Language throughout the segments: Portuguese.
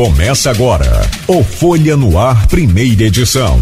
Começa agora o Folha no Ar, primeira edição.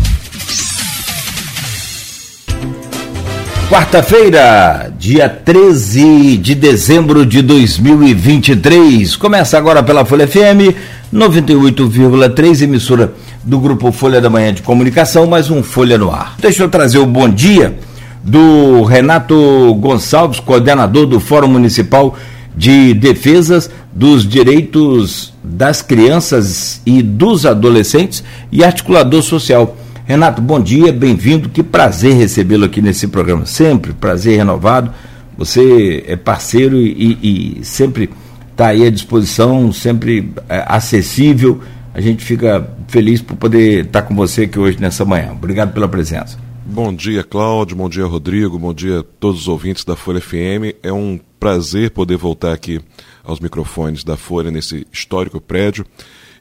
Quarta-feira, dia 13 de dezembro de 2023. Começa agora pela Folha FM 98,3, emissora do grupo Folha da Manhã de Comunicação, mais um Folha no Ar. Deixa eu trazer o bom dia do Renato Gonçalves, coordenador do Fórum Municipal de Defesas dos Direitos das Crianças e dos Adolescentes e articulador social. Renato, bom dia, bem-vindo. Que prazer recebê-lo aqui nesse programa. Sempre prazer renovado. Você é parceiro e, e sempre está aí à disposição, sempre é, acessível. A gente fica feliz por poder estar com você aqui hoje nessa manhã. Obrigado pela presença. Bom dia, Cláudio. Bom dia, Rodrigo. Bom dia a todos os ouvintes da Folha FM. É um prazer poder voltar aqui aos microfones da Folha nesse histórico prédio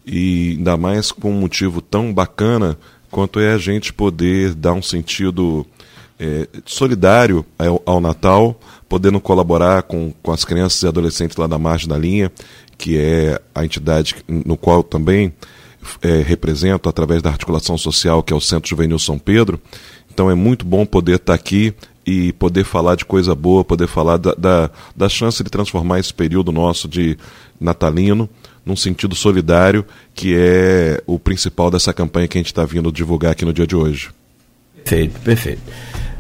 e ainda mais com um motivo tão bacana quanto é a gente poder dar um sentido é, solidário ao, ao, Natal, podendo colaborar com, com as crianças e adolescentes lá da margem da linha, que é a entidade no qual também é, represento através da articulação social, que é o Centro Juvenil São Pedro. Então é muito bom poder estar aqui e poder falar de coisa boa, poder falar da, da, da chance de transformar esse período nosso de natalino num sentido solidário, que é o principal dessa campanha que a gente está vindo divulgar aqui no dia de hoje. Perfeito, perfeito.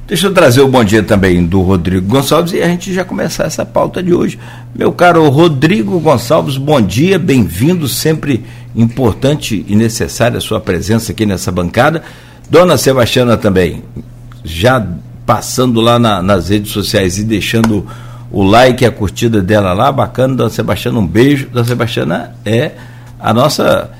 Deixa eu trazer o bom dia também do Rodrigo Gonçalves e a gente já começar essa pauta de hoje. Meu caro Rodrigo Gonçalves, bom dia, bem-vindo, sempre importante e necessária a sua presença aqui nessa bancada. Dona Sebastiana também, já passando lá na, nas redes sociais e deixando o like a curtida dela lá, bacana, Dona Sebastiana, um beijo. Dona Sebastiana é a nossa.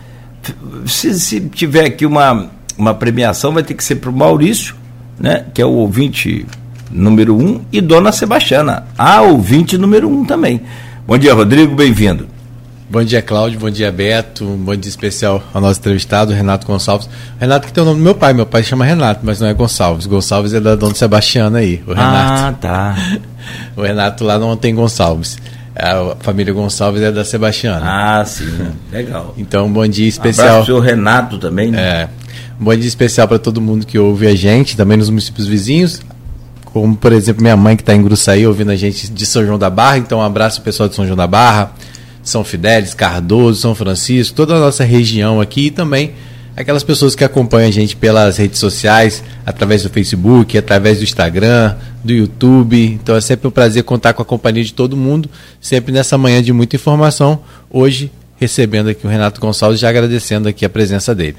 Se, se tiver aqui uma, uma premiação, vai ter que ser para o Maurício, né, que é o ouvinte número um, e Dona Sebastiana, a ouvinte número um também. Bom dia, Rodrigo, bem-vindo. Bom dia, Cláudio. Bom dia, Beto. Um bom dia especial ao nosso entrevistado, Renato Gonçalves. Renato que tem o nome do meu pai. Meu pai chama Renato, mas não é Gonçalves. Gonçalves é da Dona Sebastiana aí, o Renato. Ah, tá. o Renato lá não tem Gonçalves. A família Gonçalves é da Sebastiana. Ah, sim. Legal. Então, bom dia especial. Abraço pro Renato também, né? É. Um bom dia especial para todo mundo que ouve a gente, também nos municípios vizinhos. Como, por exemplo, minha mãe que está em Gruçaí ouvindo a gente de São João da Barra. Então, um abraço pessoal de São João da Barra são Fidélis, Cardoso, São Francisco, toda a nossa região aqui e também aquelas pessoas que acompanham a gente pelas redes sociais, através do Facebook, através do Instagram, do YouTube. Então é sempre um prazer contar com a companhia de todo mundo, sempre nessa manhã de muita informação. Hoje, recebendo aqui o Renato Gonçalves, já agradecendo aqui a presença dele.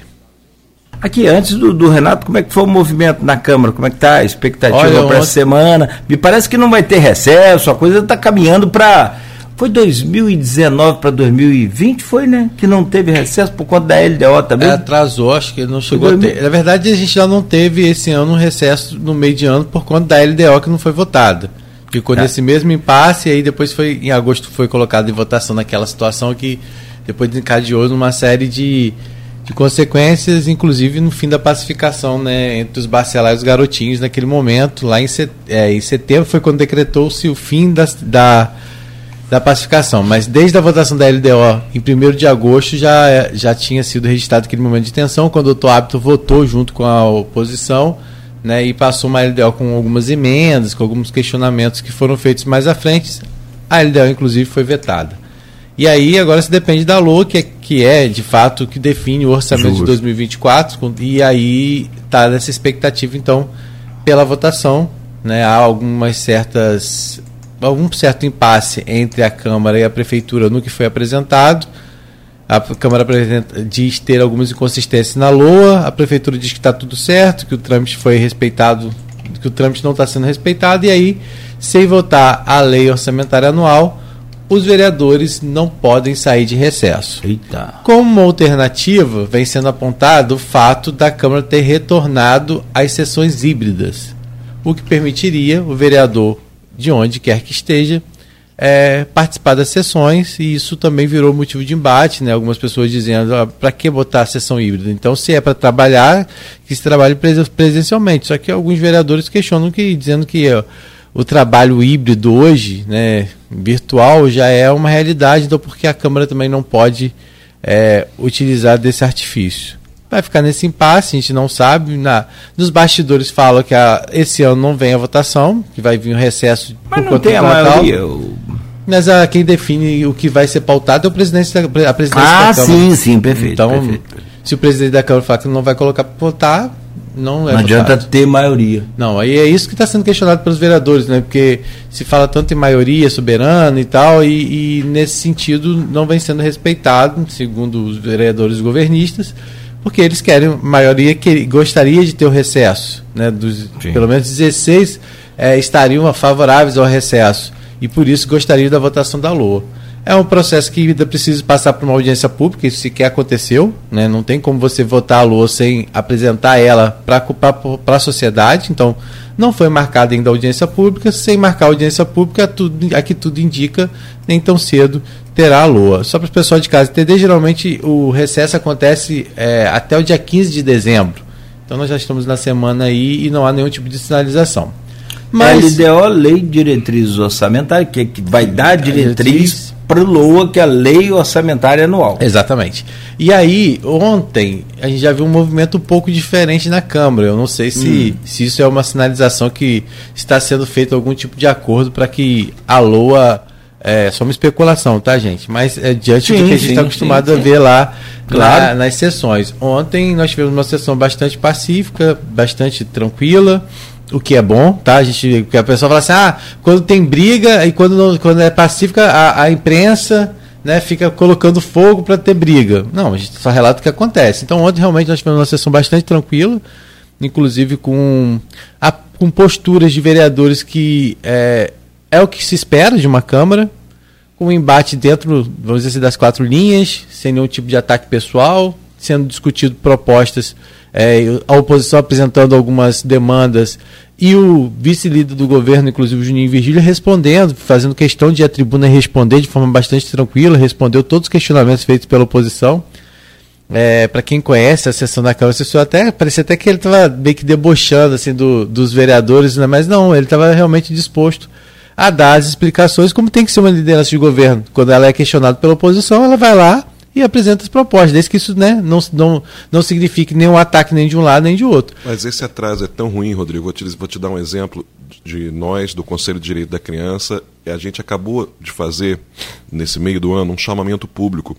Aqui, antes do, do, Renato, como é que foi o movimento na Câmara? Como é que está a expectativa para essa semana? Me parece que não vai ter recesso, a coisa está caminhando para foi 2019 para 2020, foi, né? Que não teve recesso por conta da LDO também? É, atrasou, acho que não chegou a ter. Na verdade, a gente já não teve esse ano um recesso no meio de ano por conta da LDO que não foi votada. Ficou é. nesse mesmo impasse e aí depois foi, em agosto, foi colocado em votação naquela situação que depois desencadeou numa série de, de consequências, inclusive no fim da pacificação né, entre os bacelar e os garotinhos naquele momento, lá em, set, é, em setembro foi quando decretou-se o fim das, da da pacificação, mas desde a votação da LDO em 1 de agosto já, já tinha sido registrado aquele momento de tensão, quando o doutor Hábito votou junto com a oposição né, e passou uma LDO com algumas emendas, com alguns questionamentos que foram feitos mais à frente. A LDO, inclusive, foi vetada. E aí agora se depende da LOA, que é, que é de fato que define o orçamento Justo. de 2024, e aí está nessa expectativa, então, pela votação. Né, há algumas certas algum certo impasse entre a Câmara e a Prefeitura no que foi apresentado. A Câmara diz ter algumas inconsistências na LOA, a Prefeitura diz que está tudo certo, que o trâmite foi respeitado, que o trâmite não está sendo respeitado, e aí, sem votar a lei orçamentária anual, os vereadores não podem sair de recesso. Eita. Como alternativa, vem sendo apontado o fato da Câmara ter retornado às sessões híbridas, o que permitiria o vereador de onde quer que esteja, é, participar das sessões e isso também virou motivo de embate, né? Algumas pessoas dizendo ah, para que botar a sessão híbrida? Então, se é para trabalhar, que se trabalhe presencialmente. Só que alguns vereadores questionam que dizendo que ó, o trabalho híbrido hoje, né, virtual, já é uma realidade. Então, porque a Câmara também não pode é, utilizar desse artifício. Vai ficar nesse impasse, a gente não sabe. Na, nos bastidores falam que a, esse ano não vem a votação, que vai vir um recesso Mas por não tem a maioria. Mas a, quem define o que vai ser pautado é o presidente da, a presidência ah, da Câmara. Ah, sim, sim, perfeito. Então, perfeito. se o presidente da Câmara falar que não vai colocar para votar, não é Não adianta ter maioria. Não, aí é isso que está sendo questionado pelos vereadores, né? Porque se fala tanto em maioria soberana e tal, e, e nesse sentido não vem sendo respeitado, segundo os vereadores governistas, porque eles querem, maioria que gostaria de ter o recesso, né? Dos, pelo menos 16 é, estariam favoráveis ao recesso, e por isso gostariam da votação da LOA. É um processo que ainda precisa passar por uma audiência pública, isso sequer aconteceu. Né? Não tem como você votar a LOA sem apresentar ela para a sociedade. Então, não foi marcada ainda a audiência pública. Sem marcar a audiência pública, tudo, aqui tudo indica, nem tão cedo terá a LOA. Só para o pessoal de casa entender, geralmente o recesso acontece é, até o dia 15 de dezembro. Então, nós já estamos na semana aí e não há nenhum tipo de sinalização. Mas, a LDO, Lei de Diretrizes Orçamentárias, que, é que vai dar diretriz para LOA, que é a Lei Orçamentária Anual. Exatamente. E aí, ontem, a gente já viu um movimento um pouco diferente na Câmara. Eu não sei se, hum. se isso é uma sinalização que está sendo feito algum tipo de acordo para que a LOA. É só uma especulação, tá, gente? Mas é diante sim, do que a gente está acostumado sim, a ver lá claro. na, nas sessões. Ontem nós tivemos uma sessão bastante pacífica, bastante tranquila o que é bom, tá? A gente, porque a pessoa fala assim, ah, quando tem briga e quando, não, quando é pacífica, a, a imprensa né, fica colocando fogo para ter briga. Não, a gente só relata o que acontece. Então ontem realmente nós tivemos uma sessão bastante tranquila, inclusive com, a, com posturas de vereadores que é, é o que se espera de uma Câmara, com um embate dentro, vamos dizer assim, das quatro linhas, sem nenhum tipo de ataque pessoal, sendo discutido propostas é, a oposição apresentando algumas demandas e o vice-líder do governo, inclusive o Juninho Virgílio, respondendo, fazendo questão de a tribuna responder de forma bastante tranquila, respondeu todos os questionamentos feitos pela oposição. É, para quem conhece a sessão da Câmara, assessor até parecia até que ele estava meio que debochando assim do, dos vereadores, né? mas não, ele estava realmente disposto a dar as explicações como tem que ser uma liderança de governo. Quando ela é questionada pela oposição, ela vai lá e apresenta as propostas, desde que isso né, não, não, não signifique nenhum ataque nem de um lado nem de outro. Mas esse atraso é tão ruim, Rodrigo. Vou te, vou te dar um exemplo de nós, do Conselho de Direito da Criança. A gente acabou de fazer, nesse meio do ano, um chamamento público,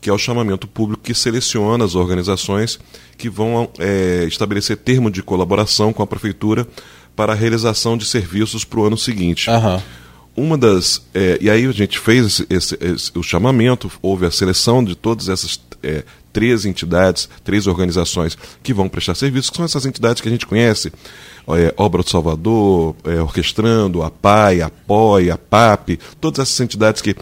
que é o chamamento público que seleciona as organizações que vão é, estabelecer termo de colaboração com a Prefeitura para a realização de serviços para o ano seguinte. Uhum uma das. É, e aí a gente fez esse, esse, esse, o chamamento, houve a seleção de todas essas é, três entidades, três organizações que vão prestar serviços, que são essas entidades que a gente conhece. É, Obra do Salvador, é, Orquestrando, a PAI, a POI, a PAP, todas essas entidades que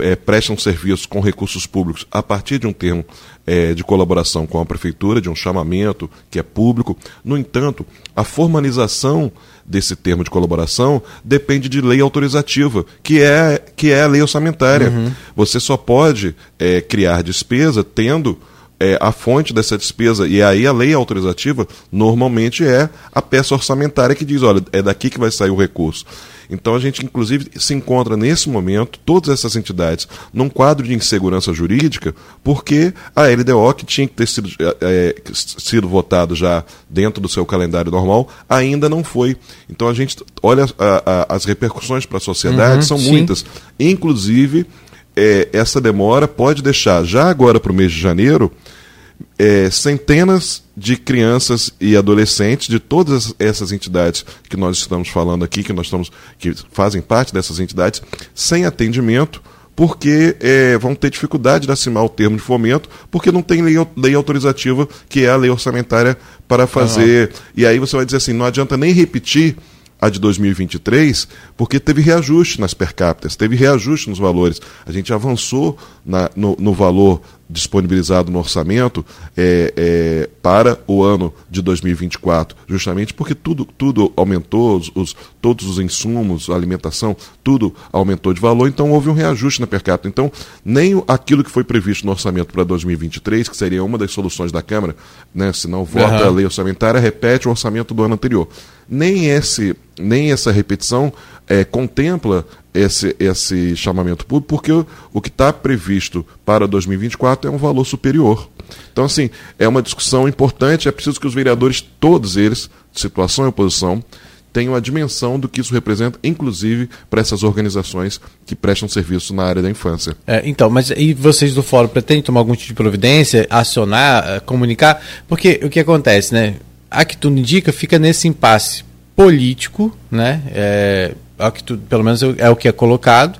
é, prestam serviços com recursos públicos a partir de um termo é, de colaboração com a Prefeitura, de um chamamento que é público. No entanto, a formalização desse termo de colaboração depende de lei autorizativa, que é, que é a lei orçamentária. Uhum. Você só pode é, criar despesa tendo é, a fonte dessa despesa, e aí a lei autorizativa normalmente é a peça orçamentária que diz, olha, é daqui que vai sair o recurso. Então a gente, inclusive, se encontra nesse momento, todas essas entidades, num quadro de insegurança jurídica, porque a LDO, que tinha que ter sido, é, sido votado já dentro do seu calendário normal, ainda não foi. Então a gente olha a, a, as repercussões para a sociedade, uhum, são sim. muitas. Inclusive, é, essa demora pode deixar, já agora para o mês de janeiro, é, centenas de crianças e adolescentes de todas essas entidades que nós estamos falando aqui, que nós estamos, que fazem parte dessas entidades, sem atendimento, porque é, vão ter dificuldade de assinar o termo de fomento, porque não tem lei, lei autorizativa, que é a lei orçamentária para fazer. Uhum. E aí você vai dizer assim, não adianta nem repetir a de 2023, porque teve reajuste nas per capita, teve reajuste nos valores. A gente avançou na, no, no valor disponibilizado no orçamento é, é, para o ano de 2024, justamente porque tudo, tudo aumentou, os, os, todos os insumos, a alimentação, tudo aumentou de valor, então houve um reajuste na per capita. Então, nem aquilo que foi previsto no orçamento para 2023, que seria uma das soluções da Câmara, né, se não vota uhum. a lei orçamentária, repete o orçamento do ano anterior. Nem esse nem essa repetição é, contempla esse, esse chamamento público, porque o, o que está previsto para 2024 é um valor superior. Então, assim, é uma discussão importante, é preciso que os vereadores, todos eles, situação e oposição, tenham a dimensão do que isso representa, inclusive para essas organizações que prestam serviço na área da infância. É, então, mas e vocês do fórum pretendem tomar algum tipo de providência, acionar, eh, comunicar? Porque o que acontece, né? A que tudo indica fica nesse impasse político, né? É, a que tu, pelo menos é o que é colocado.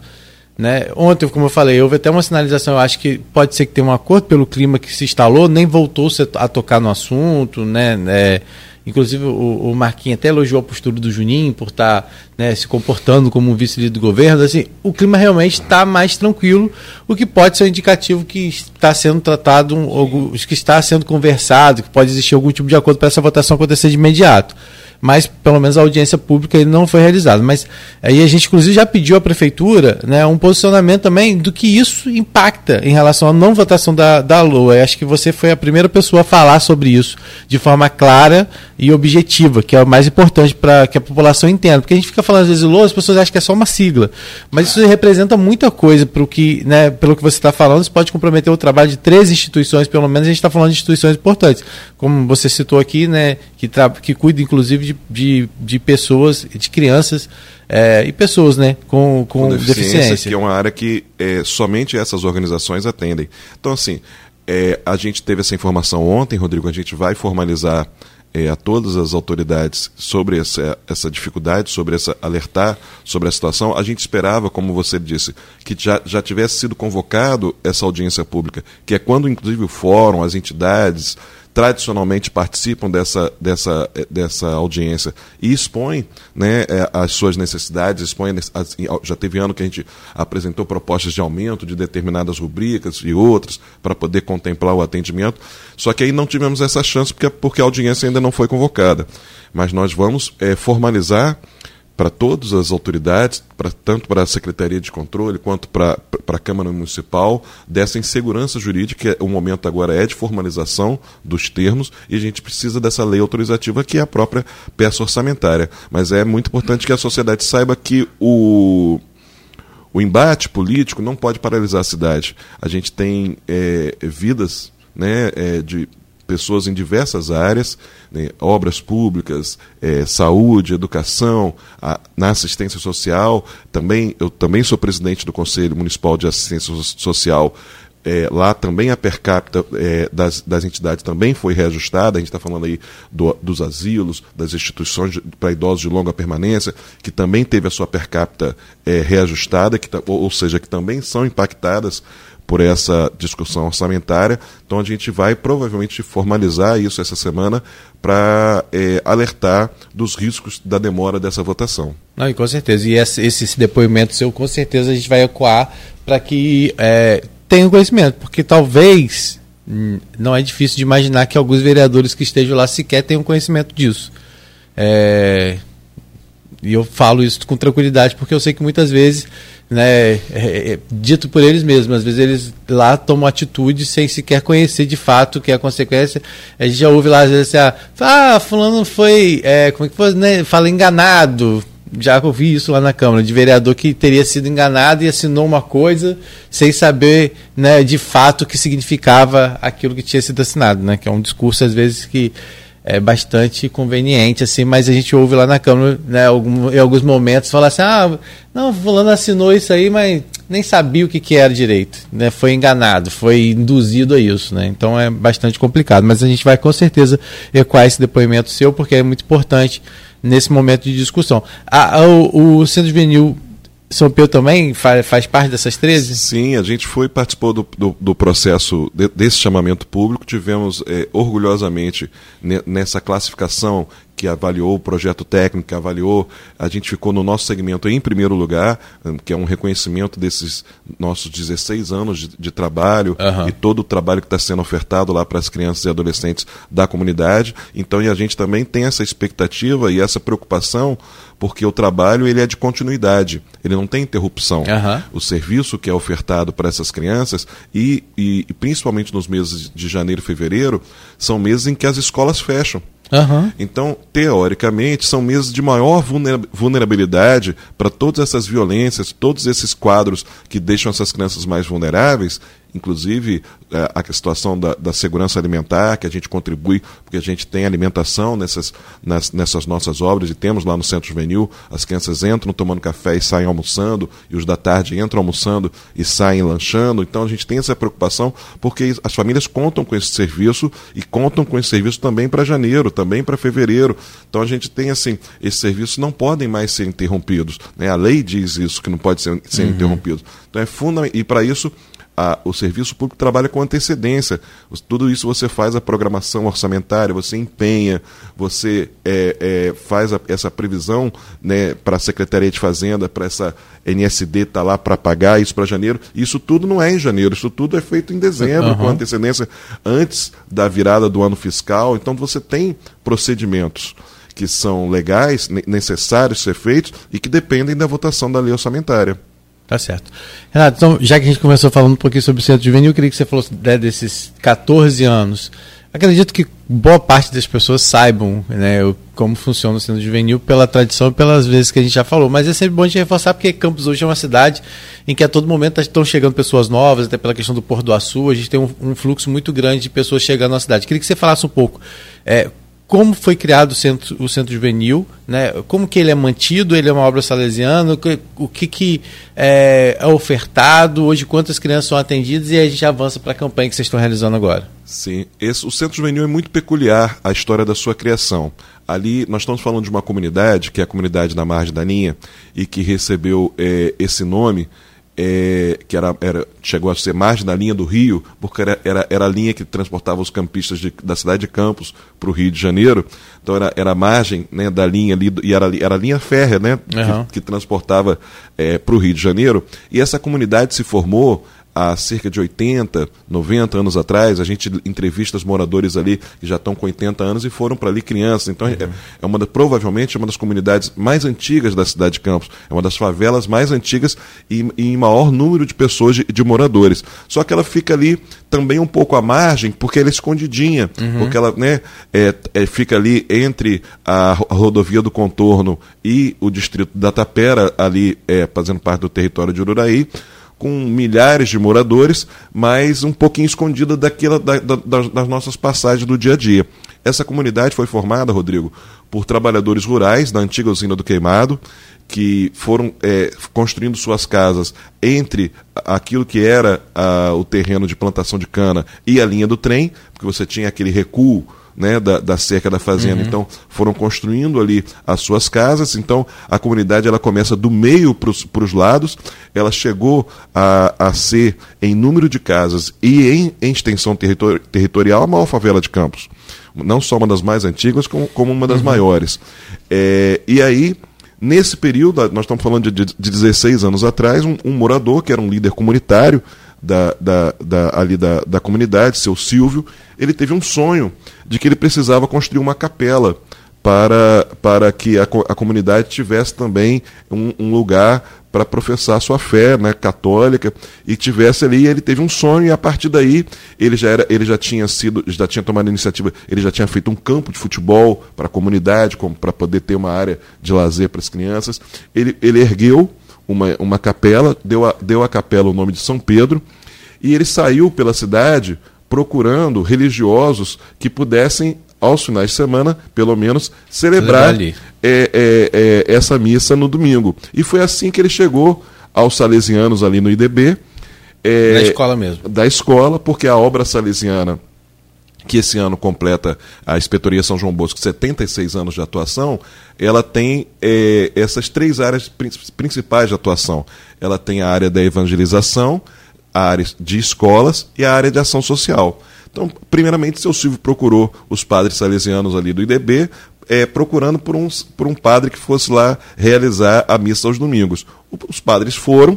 Né? Ontem, como eu falei, houve até uma sinalização. Eu acho que pode ser que tenha um acordo pelo clima que se instalou, nem voltou a tocar no assunto, né? É, Inclusive, o, o Marquinhos até elogiou a postura do Juninho por estar tá, né, se comportando como um vice-líder do governo. Assim, o clima realmente está mais tranquilo, o que pode ser um indicativo que está sendo tratado, um, que está sendo conversado, que pode existir algum tipo de acordo para essa votação acontecer de imediato mas pelo menos a audiência pública não foi realizada. Mas aí a gente, inclusive, já pediu à prefeitura né, um posicionamento também do que isso impacta em relação à não votação da, da LOA. Eu acho que você foi a primeira pessoa a falar sobre isso de forma clara e objetiva, que é o mais importante para que a população entenda. Porque a gente fica falando às vezes LOA, as pessoas acham que é só uma sigla. Mas isso representa muita coisa para o que, né, pelo que você está falando, isso pode comprometer o trabalho de três instituições, pelo menos a gente está falando de instituições importantes. Como você citou aqui, né, que, que cuida inclusive de, de, de pessoas, de crianças é, e pessoas né, com, com, com deficiência, deficiência. Que é uma área que é, somente essas organizações atendem. Então, assim, é, a gente teve essa informação ontem, Rodrigo, a gente vai formalizar é, a todas as autoridades sobre essa, essa dificuldade, sobre essa alertar sobre a situação. A gente esperava, como você disse, que já, já tivesse sido convocado essa audiência pública, que é quando, inclusive, o fórum, as entidades, tradicionalmente participam dessa, dessa, dessa audiência e expõem né, é, as suas necessidades, expõem, as, já teve ano que a gente apresentou propostas de aumento de determinadas rubricas e outras para poder contemplar o atendimento, só que aí não tivemos essa chance porque, porque a audiência ainda não foi convocada. Mas nós vamos é, formalizar para todas as autoridades, pra, tanto para a Secretaria de Controle quanto para a Câmara Municipal, dessa insegurança jurídica. O momento agora é de formalização dos termos e a gente precisa dessa lei autorizativa que é a própria peça orçamentária. Mas é muito importante que a sociedade saiba que o, o embate político não pode paralisar a cidade. A gente tem é, vidas né, é, de pessoas em diversas áreas, né, obras públicas, é, saúde, educação, a, na assistência social. Também eu também sou presidente do Conselho Municipal de Assistência Social. É, lá também a per capita é, das, das entidades também foi reajustada. A gente está falando aí do, dos asilos, das instituições para idosos de longa permanência, que também teve a sua per capita é, reajustada, que, ou, ou seja, que também são impactadas por essa discussão orçamentária. Então a gente vai provavelmente formalizar isso essa semana para é, alertar dos riscos da demora dessa votação. Não, com certeza. E esse, esse depoimento seu, com certeza, a gente vai ecoar para que é, tenha conhecimento, porque talvez hum, não é difícil de imaginar que alguns vereadores que estejam lá sequer tenham conhecimento disso. É, e eu falo isso com tranquilidade porque eu sei que muitas vezes né, é, é, dito por eles mesmos. Às vezes eles lá tomam atitude sem sequer conhecer de fato o que é a consequência. A gente já ouve lá, às vezes, assim, ah, fulano foi, é, como é que foi, né, fala enganado. Já ouvi isso lá na Câmara, de vereador que teria sido enganado e assinou uma coisa sem saber né, de fato o que significava aquilo que tinha sido assinado, né? Que é um discurso, às vezes, que é bastante conveniente, assim, mas a gente ouve lá na Câmara, né, algum, em alguns momentos, falar assim, ah, não, fulano assinou isso aí, mas nem sabia o que, que era direito, né, foi enganado, foi induzido a isso, né, então é bastante complicado, mas a gente vai com certeza ecoar esse depoimento seu, porque é muito importante nesse momento de discussão. A, a, o, o Centro Juvenil são Pedro também faz, faz parte dessas 13? Sim, a gente foi participou do, do, do processo de, desse chamamento público. Tivemos é, orgulhosamente nessa classificação que avaliou o projeto técnico, que avaliou, a gente ficou no nosso segmento em primeiro lugar, hum, que é um reconhecimento desses nossos 16 anos de, de trabalho uhum. e todo o trabalho que está sendo ofertado lá para as crianças e adolescentes da comunidade. Então, e a gente também tem essa expectativa e essa preocupação, porque o trabalho ele é de continuidade, ele não tem interrupção. Uhum. O serviço que é ofertado para essas crianças e, e, e principalmente nos meses de janeiro e fevereiro, são meses em que as escolas fecham. Uhum. Então, teoricamente, são meses de maior vulnerabilidade para todas essas violências, todos esses quadros que deixam essas crianças mais vulneráveis inclusive é, a situação da, da, segurança alimentar, que a gente contribui, porque a gente tem alimentação nessas, nas, nessas nossas obras e temos lá no Centro Juvenil, as crianças entram tomando café e saem almoçando, e os da tarde entram almoçando e saem lanchando, então a gente tem essa preocupação porque as famílias contam com esse serviço e contam com esse serviço também para janeiro, também para fevereiro, então a gente tem assim, esses serviços não podem mais ser interrompidos, né? a lei diz isso, que não pode ser, ser uhum. interrompido, então é fundamental, e para isso a, o serviço público trabalha com antecedência. Tudo isso você faz a programação orçamentária, você empenha, você é, é, faz a, essa previsão né, para a Secretaria de Fazenda, para essa NSD estar tá lá para pagar isso para janeiro. Isso tudo não é em janeiro, isso tudo é feito em dezembro, uhum. com antecedência antes da virada do ano fiscal. Então você tem procedimentos que são legais, necessários ser feitos e que dependem da votação da lei orçamentária. Tá certo. Renato, então, já que a gente começou falando um pouquinho sobre o centro juvenil, eu queria que você falasse né, desses 14 anos. Acredito que boa parte das pessoas saibam né, como funciona o centro juvenil pela tradição e pelas vezes que a gente já falou, mas é sempre bom a gente reforçar porque Campos hoje é uma cidade em que a todo momento estão chegando pessoas novas, até pela questão do Porto do Açu, a gente tem um, um fluxo muito grande de pessoas chegando na cidade. Queria que você falasse um pouco é, como foi criado o centro, o centro juvenil, né? como que ele é mantido, ele é uma obra salesiana, o que, que é, é, ofertado, hoje quantas crianças são atendidas e a gente avança para a campanha que vocês estão realizando agora. Sim, esse, o centro juvenil é muito peculiar a história da sua criação. Ali nós estamos falando de uma comunidade, que é a comunidade da Margem da Linha, e que recebeu é, esse nome é, que era, era, chegou a ser margem da linha do Rio, porque era, era, era a linha que transportava os campistas de, da cidade de Campos para o Rio de Janeiro. Então era, era a margem né, da linha ali, e era, era a linha férrea né, uhum. que, que, transportava é, para o Rio de Janeiro. E essa comunidade se formou há cerca de 80, 90 anos atrás, a gente entrevista os moradores ali que já estão com 80 anos e foram para ali crianças. Então é, uhum. é, uma da, provavelmente é uma das comunidades mais antigas da cidade de Campos, é uma das favelas mais antigas e, em maior número de pessoas de, de, moradores. Só que ela fica ali também um pouco à margem, porque ela é escondidinha, uhum. porque ela né, é, é, fica ali entre a, a, rodovia do contorno e o distrito da Tapera, ali é, fazendo parte do território de Ururaí com milhares de moradores, mas um pouquinho escondida daquela, da, da, das nossas passagens do dia a dia. Essa comunidade foi formada, Rodrigo, por trabalhadores rurais da antiga usina do Queimado, que foram é, construindo suas casas entre aquilo que era a, o terreno de plantação de cana e a linha do trem, porque você tinha aquele recuo né, da, da cerca da fazenda. Uhum. Então, foram construindo ali as suas casas. Então, a comunidade ela começa do meio para os lados. Ela chegou a, a ser, em número de casas e em, em extensão territori territorial, a maior favela de Campos. Não só uma das mais antigas, como, como uma das uhum. maiores. É, e aí. Nesse período, nós estamos falando de, de 16 anos atrás, um, um morador que era um líder comunitário, da, da, da, ali da, da comunidade, seu Silvio, ele teve um sonho de que ele precisava construir uma capela para, para que a, a comunidade tivesse também um, um lugar para professar sua fé né, católica e tivesse ali ele teve um sonho e a partir daí ele já era ele já tinha sido já tinha tomado iniciativa ele já tinha feito um campo de futebol para a comunidade para poder ter uma área de lazer para as crianças. Ele, ele ergueu uma, uma capela, deu a, deu a capela o nome de São Pedro, e ele saiu pela cidade procurando religiosos que pudessem, aos finais de semana, pelo menos, celebrar é, é, é, essa missa no domingo. E foi assim que ele chegou aos salesianos ali no IDB. É, da escola mesmo. Da escola, porque a obra salesiana que esse ano completa a Inspetoria São João Bosco 76 anos de atuação, ela tem é, essas três áreas principais de atuação. Ela tem a área da evangelização, a área de escolas e a área de ação social. Então, primeiramente, seu Silvio procurou os padres salesianos ali do IDB, é, procurando por um, por um padre que fosse lá realizar a missa aos domingos. Os padres foram,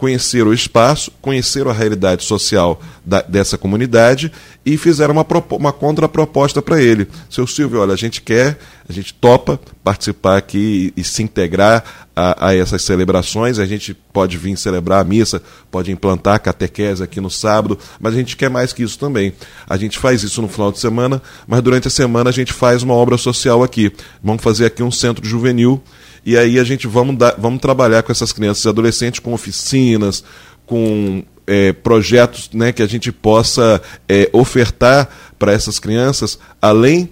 conheceram o espaço, conheceram a realidade social da, dessa comunidade e fizeram uma, uma contraproposta para ele. Seu Silvio, olha, a gente quer, a gente topa participar aqui e, e se integrar a, a, essas celebrações, a gente pode vir celebrar a missa, pode implantar a catequese aqui no sábado, mas a gente quer mais que isso também. A gente faz isso no final de semana, mas durante a semana a gente faz uma obra social aqui. Vamos fazer aqui um centro juvenil e aí a gente vamos, dar, vamos trabalhar com essas crianças e adolescentes com oficinas, com é, projetos né, que a gente possa é, ofertar para essas crianças, além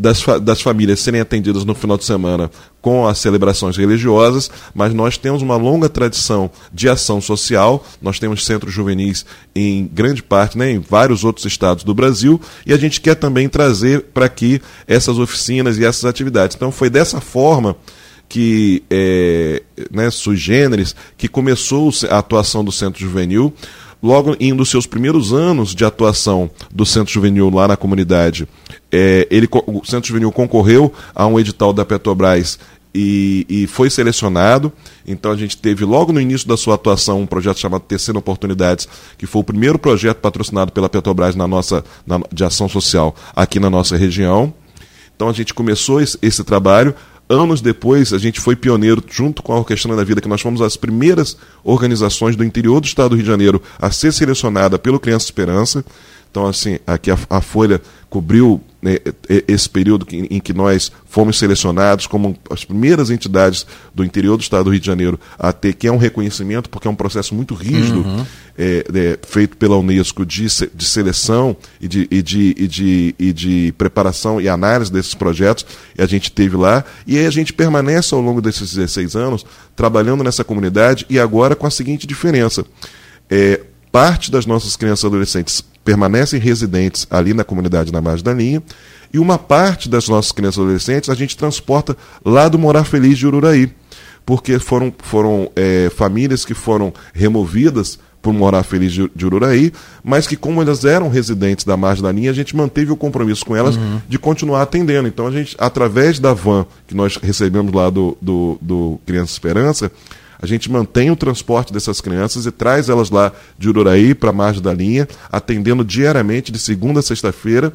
das, fa das famílias serem atendidas no final de semana com as celebrações religiosas, mas nós temos uma longa tradição de ação social, nós temos centros juvenis em grande parte, né, em vários outros estados do Brasil, e a gente quer também trazer para aqui essas oficinas e essas atividades. Então foi dessa forma que é, né, sui generis, que começou a atuação do Centro Juvenil, logo em um dos seus primeiros anos de atuação do Centro Juvenil lá na comunidade, é, ele, o Centro Juvenil concorreu a um edital da Petrobras e, e, foi selecionado. Então a gente teve logo no início da sua atuação um projeto chamado Terceira Oportunidades, que foi o primeiro projeto patrocinado pela Petrobras na nossa, na, de ação social aqui na nossa região. Então a gente começou esse, esse trabalho anos depois, a gente foi pioneiro, junto com a Orquestrando da Vida, que nós fomos as primeiras organizações do interior do estado do Rio de Janeiro a ser selecionada pelo Criança Esperança. Então, assim, aqui a, a Folha cobriu né, esse período que, em que nós fomos selecionados como as primeiras entidades do interior do estado do Rio de Janeiro a ter, que é um reconhecimento, porque é um processo muito rígido, uhum. é, é, feito pela Unesco de, de seleção e de, e, de, e, de, e de preparação e análise desses projetos, e a gente teve lá, e aí a gente permanece ao longo desses 16 anos trabalhando nessa comunidade e agora com a seguinte diferença. É, parte das nossas crianças e adolescentes permanecem residentes ali na comunidade na margem da linha, e uma parte das nossas crianças e adolescentes a gente transporta lá do Morar Feliz de Ururaí, porque foram, foram é, famílias que foram removidas por Morar Feliz de, Ururaí, mas que como elas eram residentes da margem da linha, a gente manteve o compromisso com elas uhum. de continuar atendendo. Então a gente, através da van que nós recebemos lá do, do, do Criança Esperança, a gente mantém o transporte dessas crianças e traz elas lá de Ururaí para a margem da linha, atendendo diariamente de segunda a sexta-feira.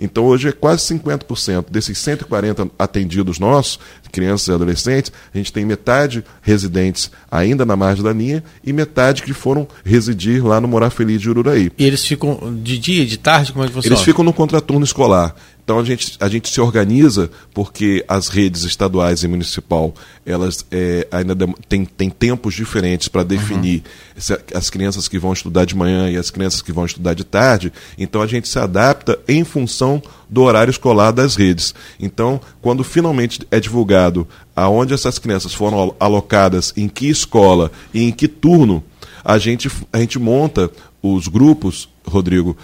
Então hoje é quase 50% desses 140 atendidos nossos, crianças e adolescentes, a gente tem metade residentes ainda na margem da linha e metade que foram residir lá no Morar Feliz de Ururaí. E eles ficam de dia, de tarde, como é que funciona? Eles ficam no contraturno escolar. Então a gente, a gente se organiza porque as redes estaduais e municipal elas é, ainda têm tem tempos diferentes para definir uhum. as crianças que vão estudar de manhã e as crianças que vão estudar de tarde. Então a gente se adapta em função do horário escolar das redes. Então, quando finalmente é divulgado aonde essas crianças foram alocadas, em que escola e em que turno, a gente, a gente monta os grupos, Rodrigo,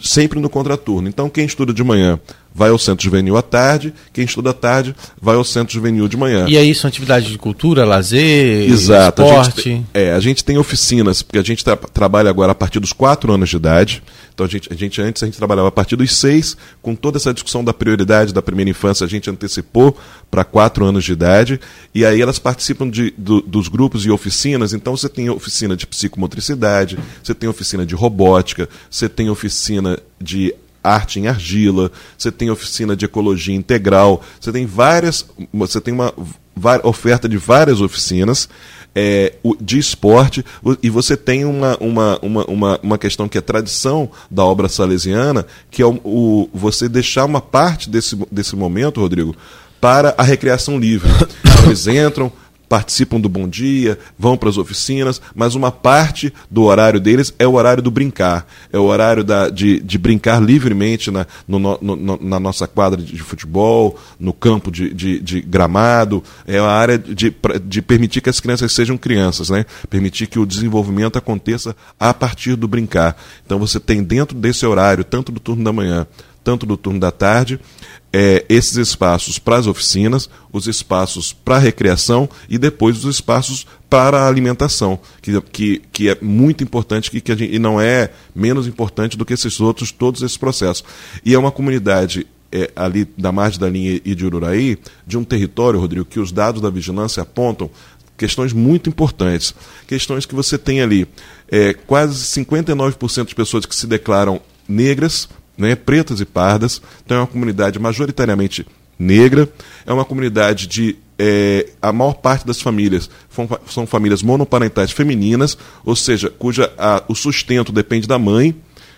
sempre no contraturno. Então, quem estuda de manhã vai ao centro juvenil à tarde, quem estuda à tarde vai ao centro juvenil de manhã. E aí são atividades de cultura, lazer, Exato. esporte? A gente, é, a gente tem oficinas, porque a gente tra trabalha agora a partir dos 4 anos de idade. Então a gente, a gente antes a gente trabalhava a partir dos 6, com toda essa discussão da prioridade da primeira infância, a gente antecipou para 4 anos de idade, e aí elas participam de, do, dos grupos e oficinas, então você tem oficina de psicomotricidade, você tem oficina de robótica, você tem oficina de arte em argila, você tem oficina de ecologia integral, você tem várias, você tem uma oferta de várias oficinas é, de esporte e você tem uma, uma, uma, uma, uma questão que é tradição da obra salesiana, que é o, o você deixar uma parte desse, desse momento, Rodrigo, para a recreação livre. Eles entram, participam do Bom Dia, vão para as oficinas, mas uma parte do horário deles é o horário do brincar, é o horário da, de, de brincar livremente na, no, no, na nossa quadra de futebol, no campo de, de, de, gramado, é a área de, de permitir que as crianças sejam crianças, né? permitir que o desenvolvimento aconteça a partir do brincar. Então você tem dentro desse horário, tanto do turno da manhã, tanto do turno da tarde, é, esses espaços para as oficinas, os espaços para recreação e depois os espaços para a alimentação, que, que, que é muito importante que, que a gente, e não é menos importante do que esses outros, todos esses processos. E é uma comunidade é, ali da margem da linha e de Ururaí, de um território, Rodrigo, que os dados da vigilância apontam questões muito importantes. Questões que você tem ali é, quase 59% de pessoas que se declaram negras, né, pretas e pardas. Então é uma comunidade majoritariamente negra, é uma comunidade de. É, a maior parte das famílias são famílias monoparentais femininas, ou seja, cuja a, o sustento depende da mãe.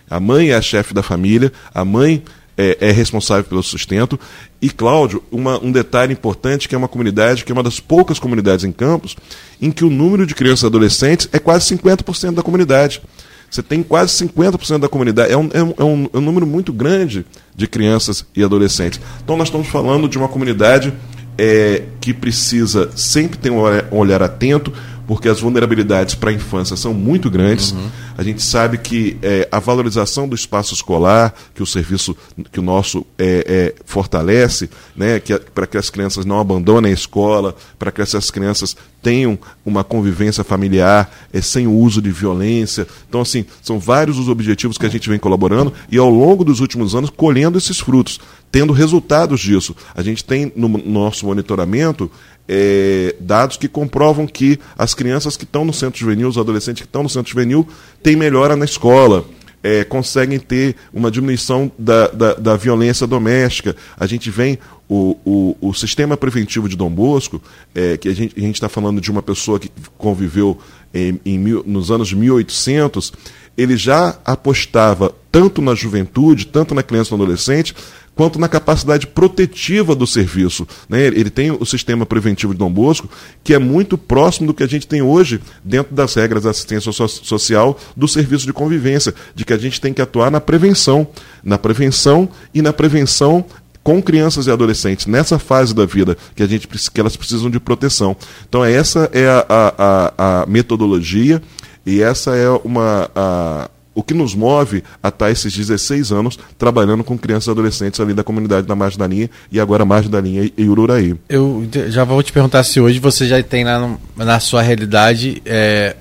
A mãe é a chefe da família, a mãe é, é, responsável pelo sustento. E, Cláudio, uma, um detalhe importante que é uma comunidade, que é uma das poucas comunidades em Campos, em que o número de crianças e adolescentes é quase 50% da comunidade. Você tem quase 50% da comunidade. É um, é, um, é, um, é um número muito grande de crianças e adolescentes. Então, nós estamos falando de uma comunidade é, que precisa sempre ter um olhar atento porque as vulnerabilidades para a infância são muito grandes. Uhum. A gente sabe que é, a valorização do espaço escolar, que o serviço que o nosso é, é, fortalece, né, que, para que as crianças não abandonem a escola, para que essas crianças tenham uma convivência familiar é, sem o uso de violência. Então, assim, são vários os objetivos que a gente vem colaborando e ao longo dos últimos anos colhendo esses frutos, tendo resultados disso. A gente tem no nosso monitoramento é, dados que comprovam que as crianças que estão no centro juvenil, os adolescentes que estão no centro juvenil, têm melhora na escola. É, conseguem ter uma diminuição da, da, da, violência doméstica. A gente vem, o, o, o sistema preventivo de Dom Bosco, é, que a gente está falando de uma pessoa que conviveu em, em mil, nos anos 1800, ele já apostava tanto na juventude, tanto na criança e no adolescente, quanto na capacidade protetiva do serviço. Né? Ele tem o sistema preventivo de Dom Bosco, que é muito próximo do que a gente tem hoje dentro das regras da assistência social do serviço de convivência, de que a gente tem que atuar na prevenção, na prevenção e na prevenção com crianças e adolescentes nessa fase da vida que a gente que elas precisam de proteção. Então essa é a, a, a metodologia e essa é uma a, o que nos move a estar esses 16 anos trabalhando com crianças e adolescentes ali da comunidade da Margem da Linha e agora Margem da Linha e Ururaí. Eu já vou te perguntar se hoje você já tem na, na sua realidade é,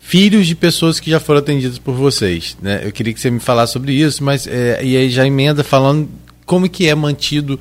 filhos de pessoas que já foram atendidas por vocês. Né? Eu queria que você me falasse sobre isso, mas é, e aí já emenda falando como que é mantido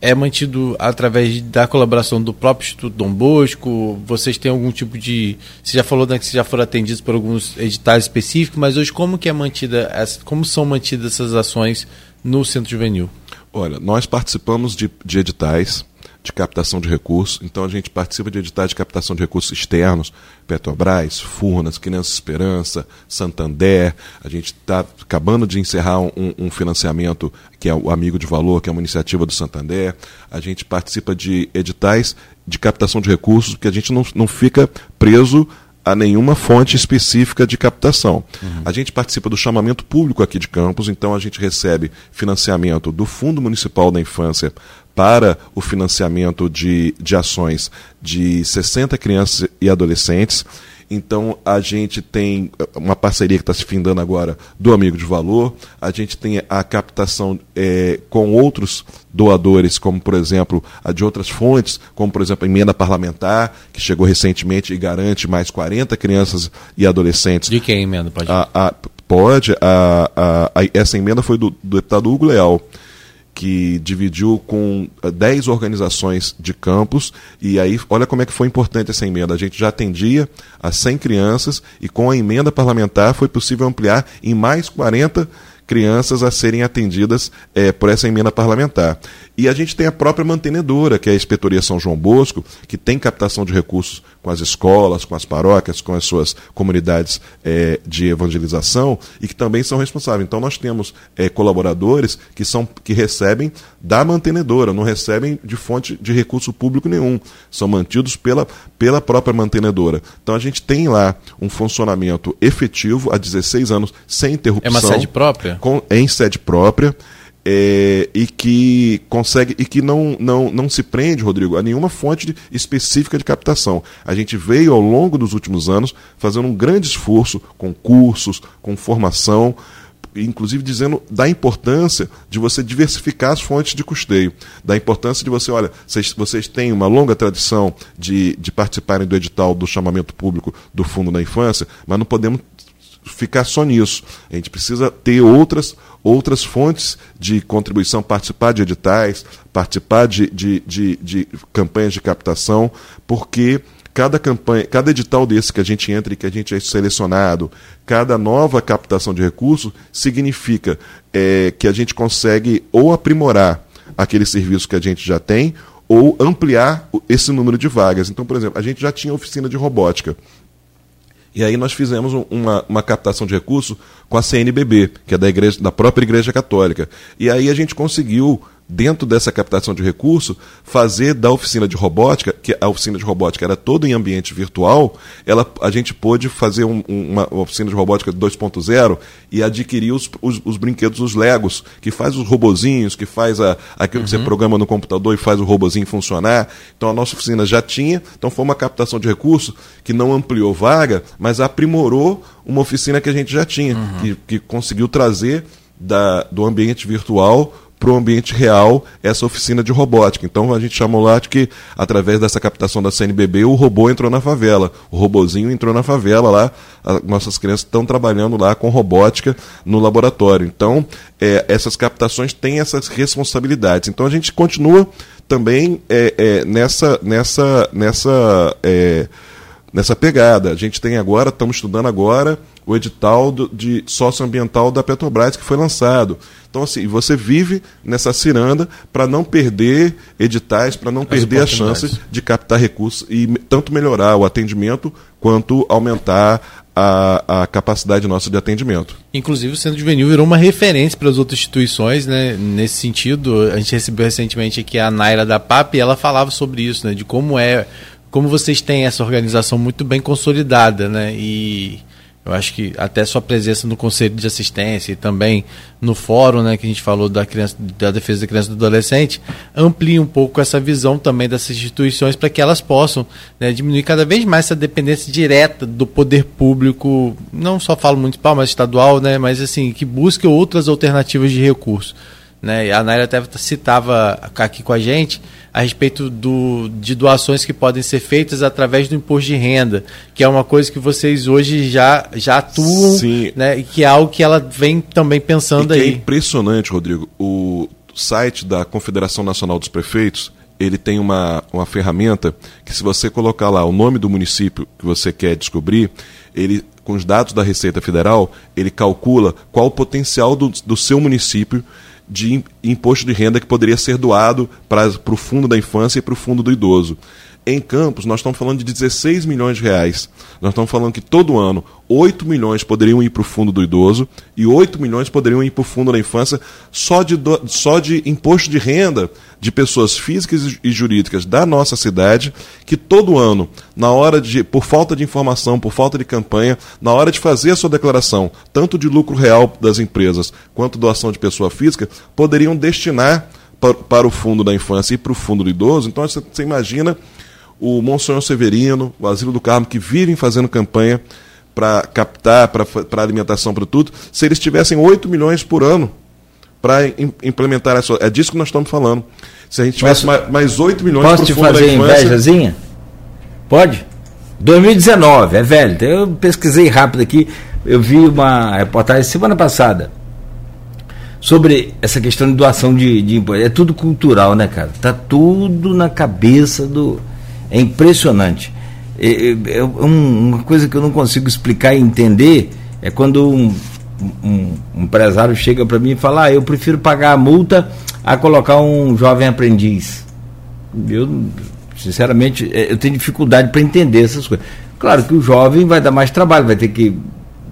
é mantido através da colaboração do próprio Instituto Dom Bosco? Vocês têm algum tipo de. Você já falou né, que já foram atendidos por alguns editais específicos, mas hoje como que é mantida, como são mantidas essas ações no Centro Juvenil? Olha, nós participamos de, de editais de captação de recursos. Então a gente participa de editais de captação de recursos externos, Petrobras, Furnas, Criança Esperança, Santander. A gente está acabando de encerrar um, um, financiamento que é o Amigo de Valor, que é uma iniciativa do Santander. A gente participa de editais de captação de recursos, porque a gente não, não fica preso a nenhuma fonte específica de captação. Uhum. A gente participa do chamamento público aqui de Campos, então a gente recebe financiamento do Fundo Municipal da Infância para o financiamento de, de ações de 60 crianças e adolescentes. Então a gente tem uma parceria que está se findando agora do Amigo de Valor, a gente tem a captação é, com outros doadores, como por exemplo a de outras fontes, como por exemplo a emenda parlamentar, que chegou recentemente e garante mais 40 crianças e adolescentes. De quem emenda? Pode, a, a, pode a, a, essa emenda foi do, do deputado Hugo Leal que dividiu com 10 eh, organizações de campus, e aí olha como é que foi importante essa emenda. A gente já atendia a 100 crianças, e com a emenda parlamentar foi possível ampliar em mais 40 crianças a serem atendidas é, por essa emenda parlamentar. E a gente tem a própria mantenedora, que é a Inspetoria São João Bosco, que tem captação de recursos com as escolas, com as paróquias, com as suas comunidades é, de evangelização e que também são responsáveis. Então nós temos é, colaboradores que, são, que recebem da mantenedora, não recebem de fonte de recurso público nenhum, são mantidos pela, pela própria mantenedora. Então a gente tem lá um funcionamento efetivo há 16 anos sem interrupção. É uma sede própria? Com, em sede própria é, e que consegue e que não, não, não se prende, Rodrigo, a nenhuma fonte de, específica de captação. A gente veio ao longo dos últimos anos fazendo um grande esforço com cursos, com formação, inclusive dizendo da importância de você diversificar as fontes de custeio, da importância de você, olha, vocês, vocês têm uma longa tradição de, de participarem do edital do chamamento público do Fundo da Infância, mas não podemos ficar só nisso. A gente precisa ter outras, outras fontes de contribuição, participar de editais, participar de, de, de, de campanhas de captação, porque cada campanha, cada edital desse que a gente entra e que a gente é selecionado, cada nova captação de recursos, significa é, que a gente consegue ou aprimorar aquele serviço que a gente já tem, ou ampliar esse número de vagas. Então, por exemplo, a gente já tinha oficina de robótica. E aí nós fizemos uma, uma captação de recursos com a CNBB, que é da, igreja, da própria Igreja Católica. E aí a gente conseguiu dentro dessa captação de recurso, fazer da oficina de robótica, que a oficina de robótica era toda em ambiente virtual, ela, a gente pôde fazer um, uma oficina de robótica 2.0 e adquirir os, os, os, brinquedos, os Legos, que faz os robozinhos, que faz a, aquilo uhum. que você uhum. programa no computador e faz o robozinho funcionar. Então a nossa oficina já tinha, então foi uma captação de recurso que não ampliou vaga, mas aprimorou uma oficina que a gente já tinha, uhum. que, que conseguiu trazer da, do ambiente virtual para o ambiente real essa oficina de robótica. Então a gente chamou lá de que, através dessa captação da CNBB, o robô entrou na favela. O robozinho entrou na favela lá. As nossas crianças estão trabalhando lá com robótica no laboratório. Então, é, essas captações têm essas responsabilidades. Então a gente continua também é, é, nessa. nessa, nessa é, nessa pegada. A gente tem agora, estamos estudando agora o edital do, de socioambiental da Petrobras que foi lançado. Então, assim, você vive nessa ciranda para não perder editais, para não As perder a chance de captar recursos e tanto melhorar o atendimento quanto aumentar a, a, capacidade nossa de atendimento. Inclusive, o Centro Juvenil virou uma referência para as outras instituições, né? Nesse sentido, a gente recebeu recentemente aqui a Naira da PAP e ela falava sobre isso, né? De como é, como vocês têm essa organização muito bem consolidada, né? E eu acho que até sua presença no Conselho de Assistência e também no fórum, né, que a gente falou da, criança, da defesa da criança e do adolescente, amplia um pouco essa visão também dessas instituições para que elas possam né, diminuir cada vez mais essa dependência direta do poder público, não só falo municipal, mas estadual, né, mas assim, que busque outras alternativas de recurso. Né? A Naira até citava aqui com a gente a respeito do, de doações que podem ser feitas através do imposto de renda, que é uma coisa que vocês hoje já, já atuam, Sim. né? e que é algo que ela vem também pensando e aí. É impressionante, Rodrigo. O site da Confederação Nacional dos Prefeitos ele tem uma, uma ferramenta que se você colocar lá o nome do município que você quer descobrir, ele com os dados da Receita Federal, ele calcula qual o potencial do, do seu município de imposto de renda que poderia ser doado para o fundo da infância e para o fundo do idoso. Em Campos, nós estamos falando de 16 milhões de reais. Nós estamos falando que todo ano 8 milhões poderiam ir para o fundo do idoso e 8 milhões poderiam ir para o fundo da infância só de, só de imposto de renda de pessoas físicas e jurídicas da nossa cidade, que todo ano, na hora de, por falta de informação, por falta de campanha, na hora de fazer a sua declaração, tanto de lucro real das empresas quanto doação de pessoa física, poderiam destinar para, para o fundo da infância e para o fundo do idoso. Então você imagina o Monsenhor Severino, o Asilo do Carmo, que vivem fazendo campanha para captar, para alimentação, para tudo, se eles tivessem 8 milhões por ano para implementar essa. É disso que nós estamos falando. Se a gente tivesse posso, mais, mais 8 milhões Posso te fazer invejazinha? Pode? 2019, é velho. Eu pesquisei rápido aqui, eu vi uma reportagem semana passada sobre essa questão de doação de, de imposto. É tudo cultural, né, cara? Tá tudo na cabeça do é impressionante. É, é, é uma coisa que eu não consigo explicar e entender é quando um, um, um empresário chega para mim e fala: ah, eu prefiro pagar a multa a colocar um jovem aprendiz. Eu, sinceramente, é, eu tenho dificuldade para entender essas coisas. Claro que o jovem vai dar mais trabalho, vai ter que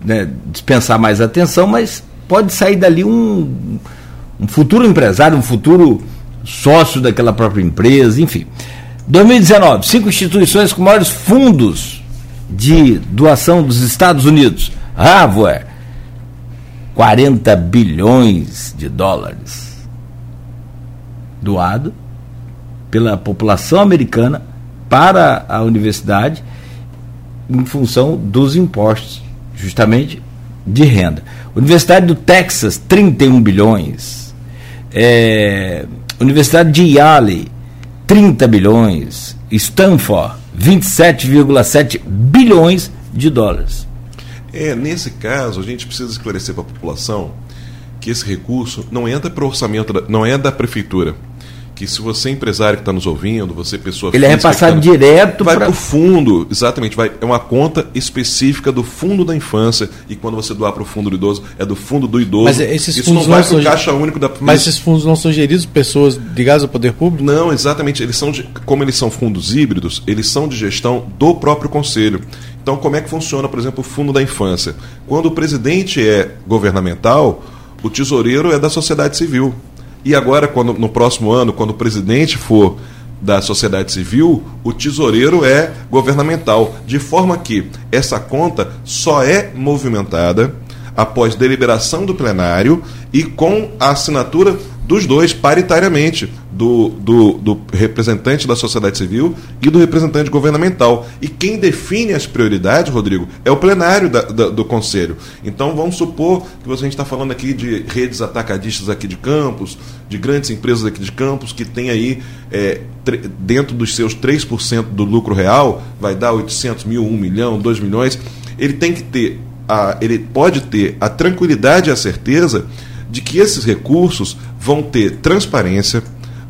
né, dispensar mais atenção, mas pode sair dali um, um futuro empresário, um futuro sócio daquela própria empresa, enfim. 2019, cinco instituições com maiores fundos de doação dos Estados Unidos. Hardware, 40 bilhões de dólares doado pela população americana para a universidade em função dos impostos, justamente de renda. Universidade do Texas, 31 bilhões. É, Universidade de Yale, 30 bilhões, Stanford 27,7 bilhões de dólares. É, nesse caso, a gente precisa esclarecer para a população que esse recurso não entra para o orçamento, não é da prefeitura. Que se você é empresário que está nos ouvindo, você é pessoa Ele é repassado tá... direto Vai para o fundo, exatamente, vai, é uma conta específica do fundo da infância e quando você doar para o fundo do idoso, é do fundo do idoso. Mas esses Isso fundos não vai para o caixa único da... Mas esses fundos não são geridos por pessoas ligadas ao poder público? Não, exatamente, eles são de, como eles são fundos híbridos, eles são de gestão do próprio conselho. Então, como é que funciona, por exemplo, o fundo da infância? Quando o presidente é governamental, o tesoureiro é da sociedade civil. E agora, quando, no próximo ano, quando o presidente for da sociedade civil, o tesoureiro é governamental, de forma que essa conta só é movimentada após deliberação do plenário e com a assinatura dos dois paritariamente, do, do, do, representante da sociedade civil e do representante governamental. E quem define as prioridades, Rodrigo, é o plenário da, da, do Conselho. Então vamos supor que a gente está falando aqui de redes atacadistas aqui de campos, de grandes empresas aqui de campos, que tem aí, é, dentro dos seus 3% do lucro real, vai dar 800 mil, 1 milhão, 2 milhões. Ele tem que ter, a, ele pode ter a tranquilidade e a certeza de que esses recursos vão ter transparência,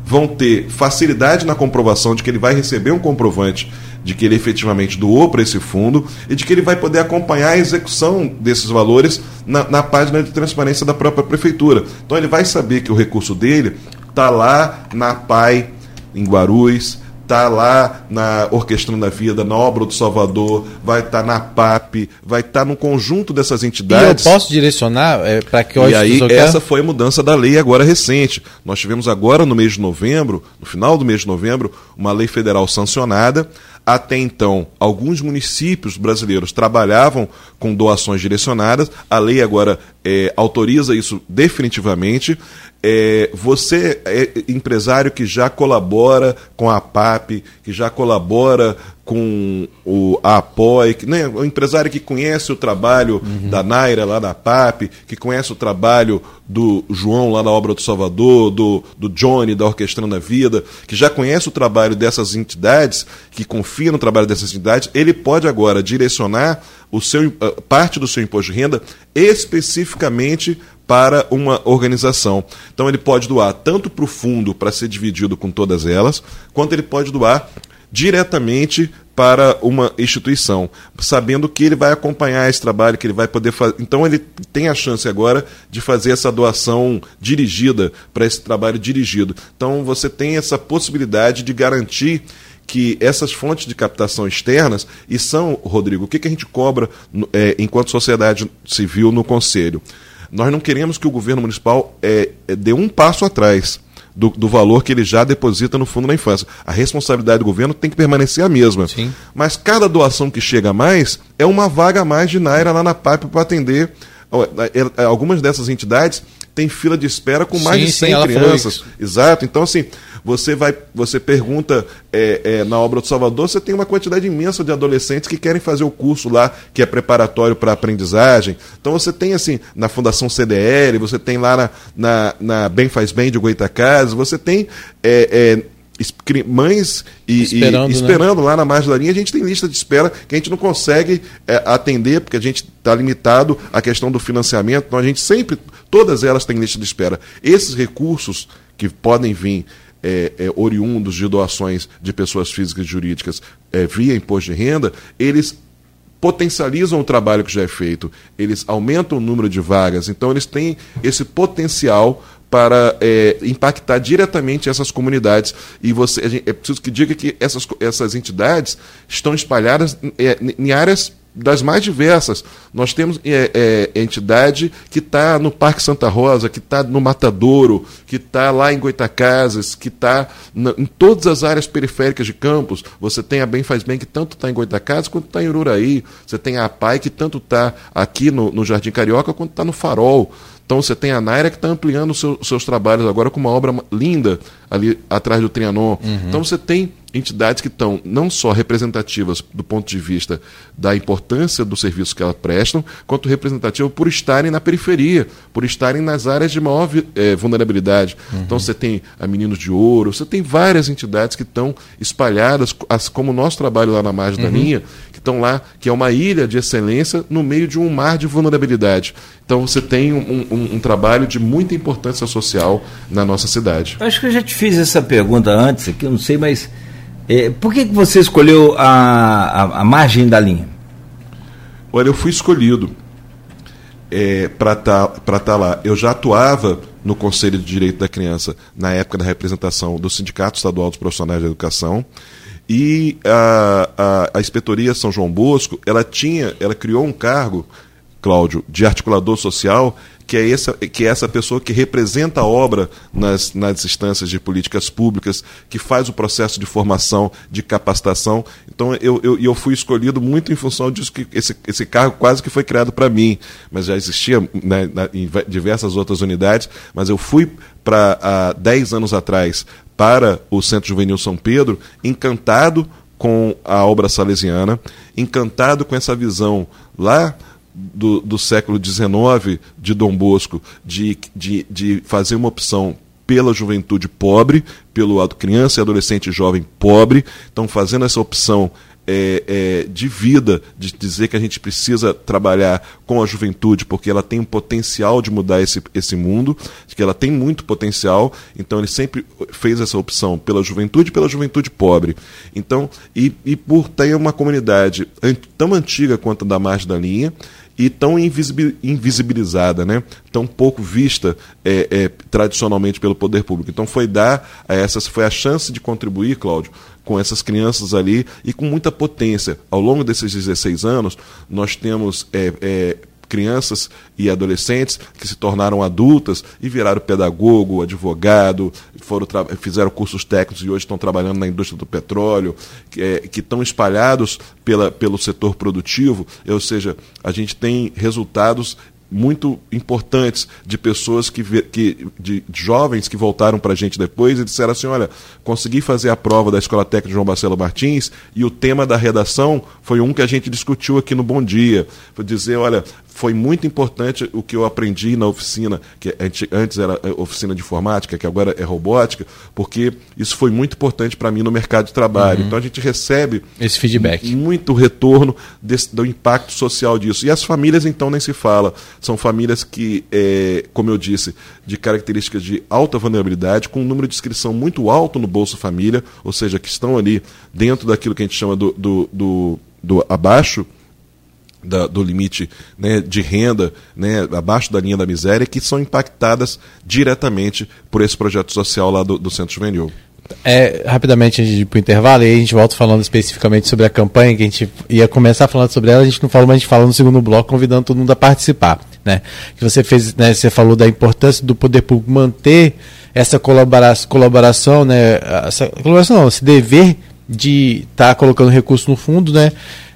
vão ter facilidade na comprovação de que ele vai receber um comprovante de que ele efetivamente doou para esse fundo e de que ele vai poder acompanhar a execução desses valores na, na página de transparência da própria prefeitura. Então ele vai saber que o recurso dele está lá na PAI, em Guarulhos, está lá na Orquestrando a Vida, na Obra do Salvador, vai estar tá na PAP, vai estar tá no conjunto dessas entidades. E eu posso direcionar é, para que E aí, essa foi a mudança da lei agora recente. Nós tivemos agora no mês de novembro, no final do mês de novembro, uma lei federal sancionada. Até então, alguns municípios brasileiros trabalhavam com doações direcionadas. A lei agora é, autoriza isso definitivamente. É, você é empresário que já colabora com a PAP, que já colabora com o a APOI, né, o empresário que conhece o trabalho uhum. da Naira lá da PAP, que conhece o trabalho do João lá na Obra do Salvador, do, do Johnny da Orquestrando a Vida, que já conhece o trabalho dessas entidades, que confia no trabalho dessas entidades, ele pode agora direcionar o seu, parte do seu imposto de renda especificamente para uma organização. Então ele pode doar tanto para o fundo para ser dividido com todas elas, quanto ele pode doar diretamente para uma instituição, sabendo que ele vai acompanhar esse trabalho, que ele vai poder fazer. Então ele tem a chance agora de fazer essa doação dirigida para esse trabalho dirigido. Então você tem essa possibilidade de garantir que essas fontes de captação externas, e são, Rodrigo, o que, que a gente cobra é, enquanto sociedade civil no Conselho? Nós não queremos que o governo municipal é, é, dê um passo atrás do, do, valor que ele já deposita no Fundo da Infância. A responsabilidade do governo tem que permanecer a mesma. Sim. Mas cada doação que chega a mais é uma vaga a mais de Naira lá na PAP para atender. É, é, algumas dessas entidades têm fila de espera com mais sim, de 100 sim, crianças. Exato. Então, assim, você vai, você pergunta é, é, na obra do Salvador, você tem uma quantidade imensa de adolescentes que querem fazer o curso lá, que é preparatório para aprendizagem. Então você tem assim, na Fundação CDL, você tem lá na, na, na Bem Faz Bem de Goitacazes, você tem é, é mães e esperando, e, esperando né? lá na margem da linha, a gente tem lista de espera que a gente não consegue é, atender, porque a gente está limitado à questão do financiamento, então a gente sempre, todas elas têm lista de espera. Esses recursos que podem vir é, é, oriundos de doações de pessoas físicas e jurídicas é, via imposto de renda, eles potencializam o trabalho que já é feito, eles aumentam o número de vagas, então eles têm esse potencial para é, impactar diretamente essas comunidades. E você, gente, é preciso que diga que essas, essas entidades estão espalhadas é, em áreas das mais diversas. Nós temos é, é, entidade que está no Parque Santa Rosa, que está no Matadouro, que está lá em Goitacazes, que está em todas as áreas periféricas de Campos. Você tem a Bem Faz Bem, que tanto está em Goitacazes quanto está em Ururaí. Você tem a APAI, que tanto está aqui no, no Jardim Carioca quanto está no Farol. Então você tem a Naira que está ampliando seu, seus trabalhos agora com uma obra linda ali atrás do Trianon. Uhum. Então você tem entidades que estão não só representativas do ponto de vista da importância do serviço que elas prestam, quanto representativas por estarem na periferia, por estarem nas áreas de maior é, vulnerabilidade. Uhum. Então você tem a Meninos de Ouro, você tem várias entidades que estão espalhadas, como o nosso trabalho lá na margem uhum. da linha, que estão lá, que é uma ilha de excelência no meio de um mar de vulnerabilidade. Então você tem um, um, um trabalho de muita importância social na nossa cidade. Acho que eu já te fiz essa pergunta antes aqui, eu não sei, mas é, por que, que você escolheu a, a, a margem da linha? Olha, eu fui escolhido é, para estar tá, tá lá. Eu já atuava no Conselho de Direito da Criança na época da representação do Sindicato Estadual dos Profissionais da Educação. E a, a, a Inspetoria São João Bosco, ela tinha, ela criou um cargo, Cláudio, de articulador social que é essa, que é essa pessoa que representa a obra nas, nas instâncias de políticas públicas, que faz o processo de formação, de capacitação. Então, eu, eu, eu fui escolhido muito em função disso, que esse, esse cargo quase que foi criado para mim, mas já existia né, na, em diversas outras unidades, mas eu fui para há 10 anos atrás para o Centro Juvenil São Pedro, encantado com a obra salesiana, encantado com essa visão lá do, do século XIX de Dom Bosco de, de, de fazer uma opção pela juventude pobre, pelo criança e adolescente jovem pobre, estão fazendo essa opção é, é, de vida, de dizer que a gente precisa trabalhar com a juventude, porque ela tem um potencial de mudar esse, esse mundo, que ela tem muito potencial, então ele sempre fez essa opção pela juventude pela juventude pobre. Então, e, e por ter uma comunidade tão antiga quanto a da margem da linha, e tão invisibilizada, né? tão pouco vista é, é, tradicionalmente pelo poder público. Então foi dar a essas, foi a chance de contribuir, Cláudio, com essas crianças ali e com muita potência. Ao longo desses 16 anos, nós temos é, é crianças e adolescentes que se tornaram adultas e viraram pedagogo, advogado, foram fizeram cursos técnicos e hoje estão trabalhando na indústria do petróleo, que, é, que estão espalhados pela, pelo setor produtivo, ou seja, a gente tem resultados muito importantes de pessoas que, que de, jovens que voltaram para a gente depois e disseram assim, olha, consegui fazer a prova da Escola Técnica João Marcelo Martins e o tema da redação foi um que a gente discutiu aqui no Bom Dia, foi dizer, olha, foi muito importante o que eu aprendi na oficina, que antes era oficina de informática, que agora é robótica, porque isso foi muito importante para mim no mercado de trabalho. Uhum. Então a gente recebe esse feedback, muito retorno desse, do impacto social disso. E as famílias então nem se fala, são famílias que, é, como eu disse, de características de alta vulnerabilidade, com um número de inscrição muito alto no Bolsa Família, ou seja, que estão ali dentro daquilo que a gente chama do, do, do, do abaixo da, do limite né, de renda, né, abaixo da linha da miséria, que são impactadas diretamente por esse projeto social lá do, do Centro Juvenil. É, rapidamente, a gente ir para o intervalo, e aí a gente volta falando especificamente sobre a campanha, que a gente ia começar falando sobre ela, a gente não falou, mas a gente fala no segundo bloco, convidando todo mundo a participar. Né? Que você fez, né, você falou da importância do poder público manter essa colaboração, colaboração né, essa colaboração não, esse dever de estar tá colocando recurso no fundo, né?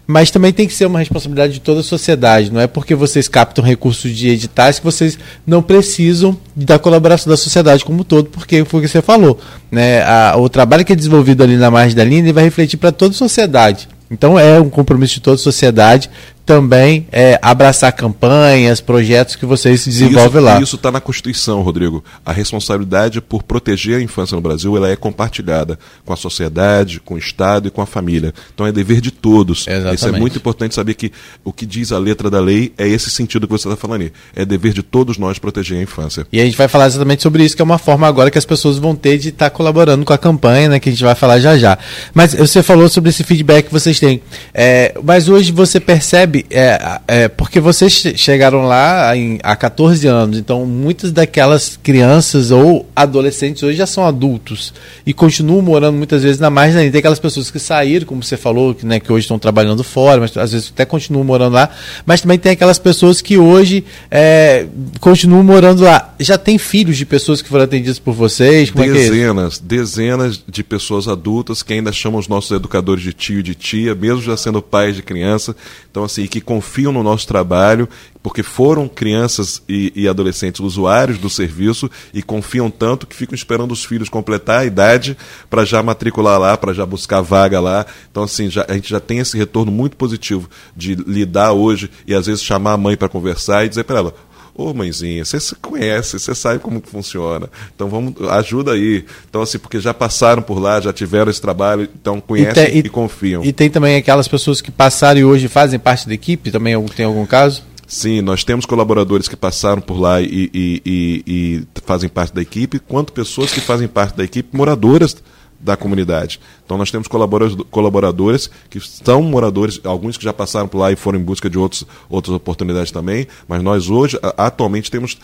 Mas também tem que ser uma responsabilidade de toda a sociedade. Não é porque vocês captam recursos de editais que vocês não precisam da colaboração da sociedade como um todo, porque foi o que você falou. Né? A, o trabalho que é desenvolvido ali na margem da linha vai refletir para toda a sociedade. Então é um compromisso de toda a sociedade também é, abraçar campanhas, projetos que vocês desenvolvem isso, lá. Isso está na Constituição, Rodrigo. A responsabilidade por proteger a infância no Brasil ela é compartilhada com a sociedade, com o Estado e com a família. Então é dever de todos. Exatamente. Isso é muito importante saber que o que diz a letra da lei é esse sentido que você está falando aí. É dever de todos nós proteger a infância. E a gente vai falar exatamente sobre isso, que é uma forma agora que as pessoas vão ter de estar tá colaborando com a campanha, né, que a gente vai falar já já. Mas você falou sobre esse feedback que vocês têm. É, mas hoje você percebe é, é, porque vocês chegaram lá em, há 14 anos, então muitas daquelas crianças ou adolescentes hoje já são adultos e continuam morando muitas vezes na margem Tem aquelas pessoas que saíram, como você falou, que, né, que hoje estão trabalhando fora, mas às vezes até continuam morando lá, mas também tem aquelas pessoas que hoje é, continuam morando lá. Já tem filhos de pessoas que foram atendidas por vocês? Como é é dezenas, dezenas de pessoas adultas que ainda chamam os nossos educadores de tio e de tia, mesmo já sendo pais de criança. Então, assim, que confiam no nosso trabalho, porque foram crianças e, e, adolescentes usuários do serviço e confiam tanto que ficam esperando os filhos completar a idade para já matricular lá, para já buscar vaga lá. Então, assim, já, a gente já tem esse retorno muito positivo de lidar hoje e às vezes chamar a mãe para conversar e dizer para ela: Ô mãezinha, você se conhece, você sabe como funciona. Então vamos, ajuda aí. Então, assim, porque já passaram por lá, já tiveram esse trabalho, então conhecem e, e, e confiam. E tem também aquelas pessoas que passaram e hoje fazem parte da equipe, também tem algum caso? Sim, nós temos colaboradores que passaram por lá e, e, e, e, fazem parte da equipe, quanto pessoas que fazem parte da equipe moradoras da comunidade. Então nós temos colaboradores que são moradores, alguns que já passaram por lá e foram em busca de outros, outras oportunidades também, mas nós hoje, atualmente, temos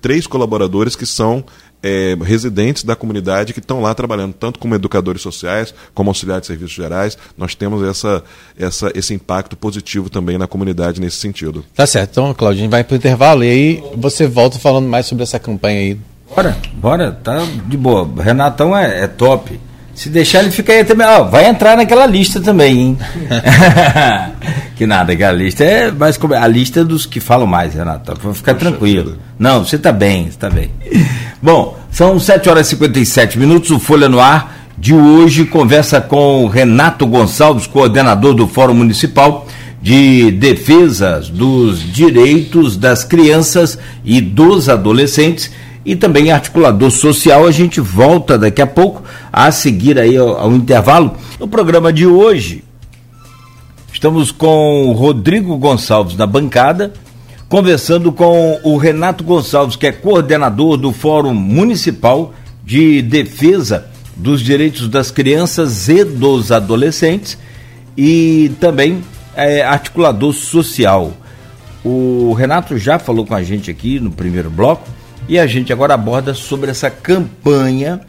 três colaboradores que são é, residentes da comunidade que estão lá trabalhando, tanto como educadores sociais, como auxiliares de serviços gerais. Nós temos essa, essa, esse impacto positivo também na comunidade nesse sentido. Tá certo. Então, Claudinho, vai para o intervalo e aí você volta falando mais sobre essa campanha aí. Bora, bora, tá de boa. Renatão é, é top. Se deixar, ele fica aí também. Ó, vai entrar naquela lista também, hein? que nada, que a lista é mais como a lista dos que falam mais, Renato. Vou ficar Poxa tranquilo. Vida. Não, você está bem, está bem. Bom, são 7 horas e 57 minutos. O Folha no Ar de hoje conversa com Renato Gonçalves, coordenador do Fórum Municipal de Defesa dos Direitos das Crianças e dos Adolescentes e também articulador social. A gente volta daqui a pouco a seguir aí ao, ao intervalo. No programa de hoje, estamos com o Rodrigo Gonçalves na bancada, conversando com o Renato Gonçalves, que é coordenador do Fórum Municipal de Defesa dos Direitos das Crianças e dos Adolescentes e também é, articulador social. O Renato já falou com a gente aqui no primeiro bloco e a gente agora aborda sobre essa campanha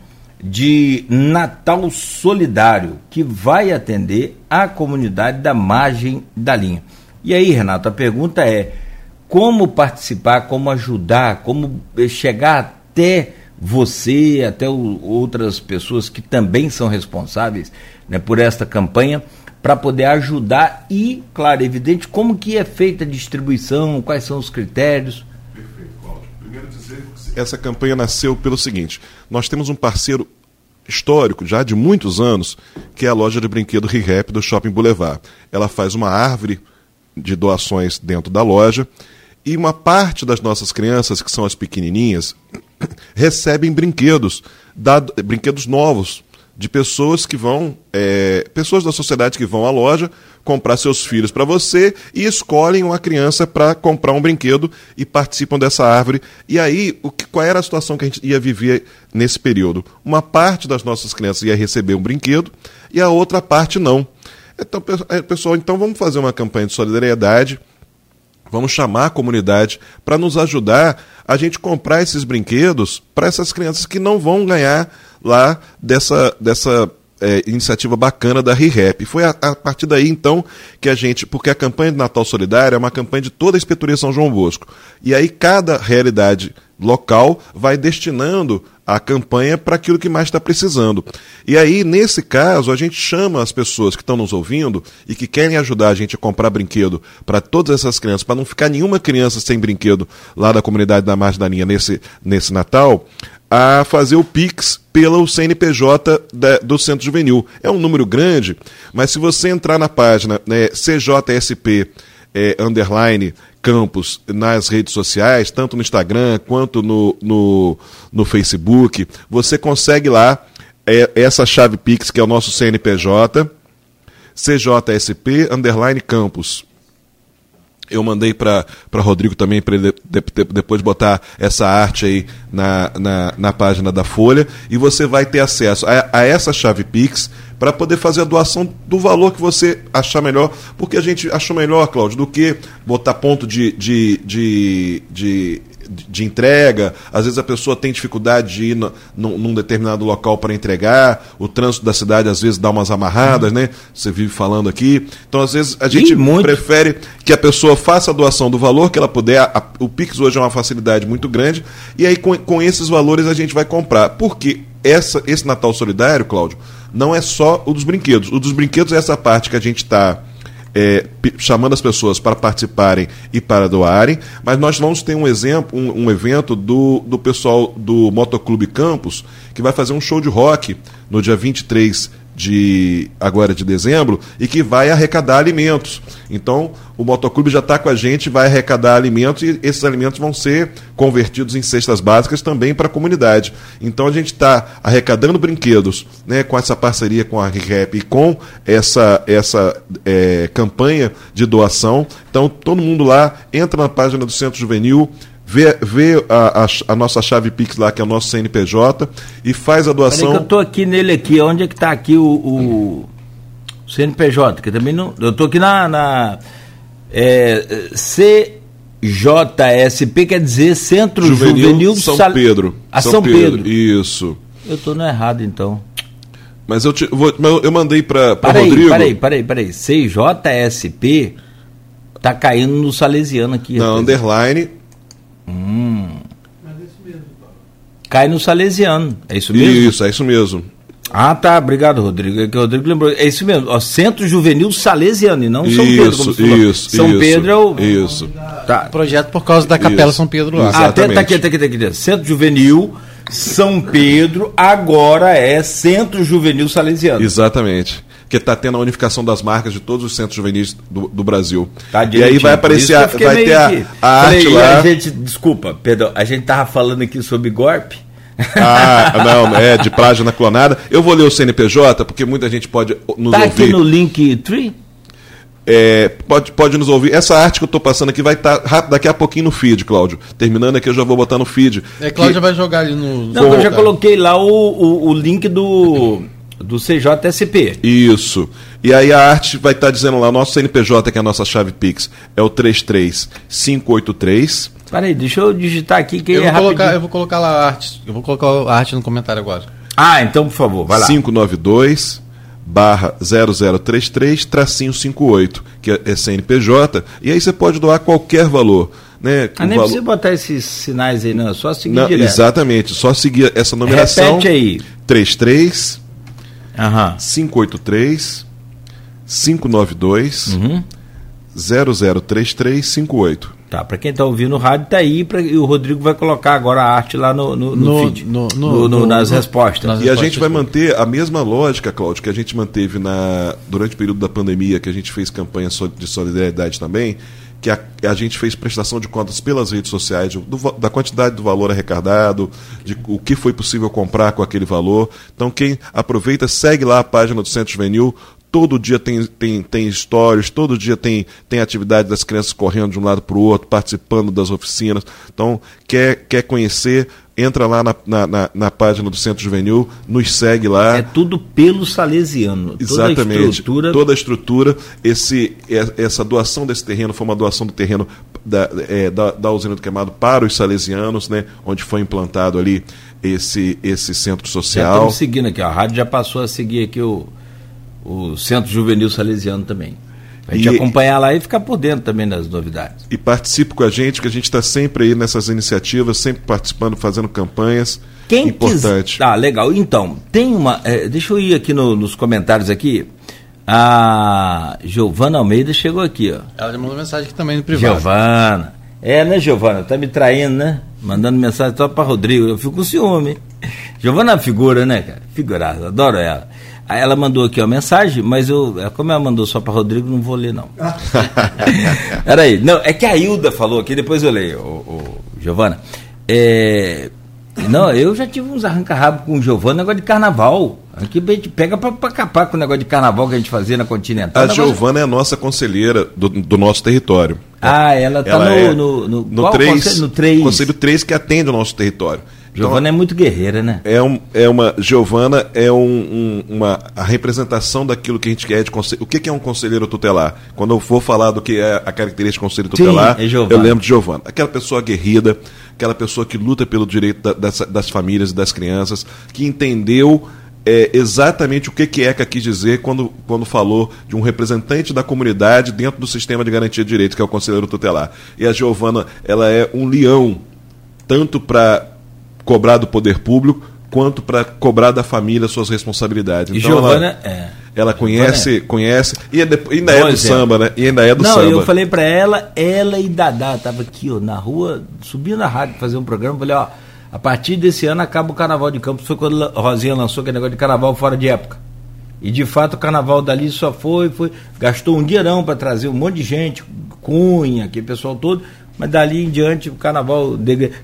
de Natal Solidário que vai atender a comunidade da margem da linha. E aí, Renato, a pergunta é: como participar, como ajudar, como chegar até você, até o, outras pessoas que também são responsáveis né, por esta campanha, para poder ajudar e, claro, evidente, como que é feita a distribuição, quais são os critérios essa campanha nasceu pelo seguinte: nós temos um parceiro histórico, já de muitos anos, que é a loja de brinquedo ReHap do Shopping Boulevard. Ela faz uma árvore de doações dentro da loja e uma parte das nossas crianças, que são as pequenininhas, recebem brinquedos, dado, brinquedos novos de pessoas que vão, é, pessoas da sociedade que vão à loja comprar seus filhos para você e escolhem uma criança para comprar um brinquedo e participam dessa árvore. E aí, o que, qual era a situação que a gente ia viver nesse período? Uma parte das nossas crianças ia receber um brinquedo e a outra parte não. Então, é, pessoal, então vamos fazer uma campanha de solidariedade. Vamos chamar a comunidade para nos ajudar a gente comprar esses brinquedos para essas crianças que não vão ganhar lá dessa, dessa é, iniciativa bacana da ReHap. Foi a, a, partir daí, então, que a gente. Porque a campanha de Natal Solidário é uma campanha de toda a Inspetoria São João Bosco. E aí cada realidade local vai destinando a campanha para aquilo que mais está precisando. E aí, nesse caso, a gente chama as pessoas que estão nos ouvindo e que querem ajudar a gente a comprar brinquedo para todas essas crianças, para não ficar nenhuma criança sem brinquedo lá da comunidade da Margem da Linha nesse, nesse Natal, a fazer o Pix pelo CNPJ da, do Centro Juvenil. É um número grande, mas se você entrar na página né, CJSP é, underline campus nas redes sociais, tanto no Instagram quanto no, no, no Facebook, você consegue lá é, essa chave Pix, que é o nosso CNPJ, CJSP underline campus eu mandei para Rodrigo também, para ele de, de, depois botar essa arte aí na, na, na, página da Folha. E você vai ter acesso a, a essa chave Pix para poder fazer a doação do valor que você achar melhor. Porque a gente achou melhor, Cláudio, do que botar ponto de, de, de, de de entrega, às vezes a pessoa tem dificuldade de ir no, num, num, determinado local para entregar, o trânsito da cidade às vezes dá umas amarradas, né? Você vive falando aqui. Então, às vezes, a gente prefere que a pessoa faça a doação do valor que ela puder. A, o Pix hoje é uma facilidade muito grande, e aí com, com esses valores a gente vai comprar. Porque essa, esse Natal Solidário, Cláudio, não é só o dos brinquedos. O dos brinquedos é essa parte que a gente está é, chamando as pessoas para participarem e para doarem, mas nós vamos ter um exemplo, um, um, evento do, do pessoal do Motoclube Campos, que vai fazer um show de rock no dia 23 de agora de dezembro e que vai arrecadar alimentos. Então, o motoclube já está com a gente, vai arrecadar alimentos e esses alimentos vão ser convertidos em cestas básicas também para a comunidade. Então, a gente está arrecadando brinquedos né, com essa parceria com a RIREP e com essa, essa é, campanha de doação. Então, todo mundo lá entra na página do Centro Juvenil, vê, vê a, a, a, nossa chave Pix lá, que é o nosso CNPJ, e faz a doação. Peraí eu estou aqui nele aqui, onde é que está aqui o, o, CNPJ? Que também não. Eu estou aqui na. na é, CJSP quer dizer Centro Juvenil, Juvenil São Sal... Pedro. A São, São Pedro. Pedro. Isso. Eu estou no errado então. Mas eu, te, vou, eu mandei para Rodrigo. Peraí, peraí, peraí. CJSP tá caindo no Salesiano aqui. Na underline Hum. Mas é isso mesmo, Cai no Salesiano, é isso mesmo? Isso, é isso mesmo. Ah, tá, obrigado, Rodrigo. É que o Rodrigo lembrou. É isso mesmo, ó, Centro Juvenil Salesiano, e não São isso, Pedro, Isso, São isso, Pedro é o. Isso. Tá. Projeto por causa da Capela isso. São Pedro lá. Ah, tá, tá aqui, tá aqui, tá aqui. Centro Juvenil São Pedro, agora é Centro Juvenil Salesiano. Exatamente que está tendo a unificação das marcas de todos os centros juvenis do, do Brasil. Tá e aí vai aparecer, a, vai ter a, a arte Falei, lá. A gente, desculpa, perdão, a gente tava falando aqui sobre golpe. Ah, não, é de plágina clonada. Eu vou ler o CNPJ, porque muita gente pode nos tá ouvir. Está aqui no link tree? É, pode, pode nos ouvir. Essa arte que eu estou passando aqui vai estar tá daqui a pouquinho no feed, Cláudio. Terminando aqui, eu já vou botar no feed. É, Cláudio que... vai jogar ali no. Não, eu já coloquei lá o, o, o link do do CJSP. Isso. E aí a arte vai estar tá dizendo lá, nosso CNPJ, que é a nossa chave Pix, é o 33583. Peraí, deixa eu digitar aqui que eu é vou colocar, Eu vou colocar lá a arte. Eu vou colocar a arte no comentário agora. Ah, então por favor, vai lá. 592 barra 0033 tracinho 58, que é CNPJ, e aí você pode doar qualquer valor. Né, ah, nem valor... precisa botar esses sinais aí, não, é só seguir não, direto. Exatamente, só seguir essa numeração. Repete aí. 33 Aham. 583 592 uhum. 003358. Tá, para quem está ouvindo o rádio, tá aí, pra, e o Rodrigo vai colocar agora a arte lá no, no, no, no feed, no, no, nas respostas. Nas e respostas a gente vai manter a mesma lógica, Cláudio, que a gente manteve na, durante o período da pandemia, que a gente fez campanha de solidariedade também, que a, a, gente fez prestação de contas pelas redes sociais, do, da quantidade do valor arrecadado, de o que foi possível comprar com aquele valor. Então, quem aproveita, segue lá a página do Centro Juvenil. Todo dia tem, tem, tem stories, todo dia tem, tem atividade das crianças correndo de um lado para o outro, participando das oficinas. Então, quer, quer conhecer, entra lá na, na, na, página do Centro Juvenil, nos segue lá. É tudo pelo Salesiano. Exatamente. Toda a estrutura. Toda a estrutura. Esse, essa doação desse terreno foi uma doação do terreno da, é, da, da usina do queimado para os salesianos, né? Onde foi implantado ali esse, esse centro social. Já estamos seguindo aqui, a rádio já passou a seguir aqui o, o Centro Juvenil Salesiano também. A gente e, acompanhar lá e ficar por dentro também das novidades. E participe com a gente, que a gente está sempre aí nessas iniciativas, sempre participando, fazendo campanhas. Quem Importante. Quis... Ah, legal. Então, tem uma. É, deixa eu ir aqui no, nos comentários aqui. A Giovana Almeida chegou aqui, ó. Ela já mandou mensagem aqui também no privado. Giovana. É, né, Giovana? Tá me traindo, né? Mandando mensagem só para Rodrigo. Eu fico com ciúme. Giovana é figura, né, cara? Figuraça, adoro ela. Ela mandou aqui uma mensagem, mas eu, é, como ela mandou só para Rodrigo, não vou ler, não. Peraí, não, é que a Hilda falou aqui, depois eu leio, o, Giovana. É, não, eu já tive uns arranca-rabo com o Giovana, negócio de carnaval. Aqui a gente pega para capar com o negócio de carnaval que a gente fazia na Continental. A Giovana é a nossa conselheira do, do nosso território. Ah, ela está no, é no, no, no, 3, no 3. Conselho 3 que atende o nosso território. Giovana então, é muito guerreira, né? É, um, é uma. Giovana é um, um, uma a representação daquilo que a gente quer de conselho. O que, que é um conselheiro tutelar? Quando eu for falar do que é a característica do conselho tutelar, Sim, é eu lembro de Giovana. Aquela pessoa aguerrida, aquela pessoa que luta pelo direito da, das, das famílias e das crianças, que entendeu é, exatamente o que, que ECA quis dizer quando, quando falou de um representante da comunidade dentro do sistema de garantia de direitos, que é o conselheiro tutelar. E a Giovana, ela é um leão, tanto para cobrar do poder público quanto para cobrar da família suas responsabilidades. Então, Giovana, ela, é. ela conhece, é. conhece e ainda, ainda é do samba, né? E ainda é do Não, samba. eu falei para ela, ela e Dadá tava aqui, ó, na rua, subindo a rádio fazer um programa, falei, ó, a partir desse ano acaba o Carnaval de Campos, foi quando a Rosinha lançou aquele negócio de Carnaval fora de época. E de fato o carnaval dali só foi, foi gastou um dinheirão para trazer um monte de gente, Cunha, aquele pessoal todo, mas dali em diante o carnaval.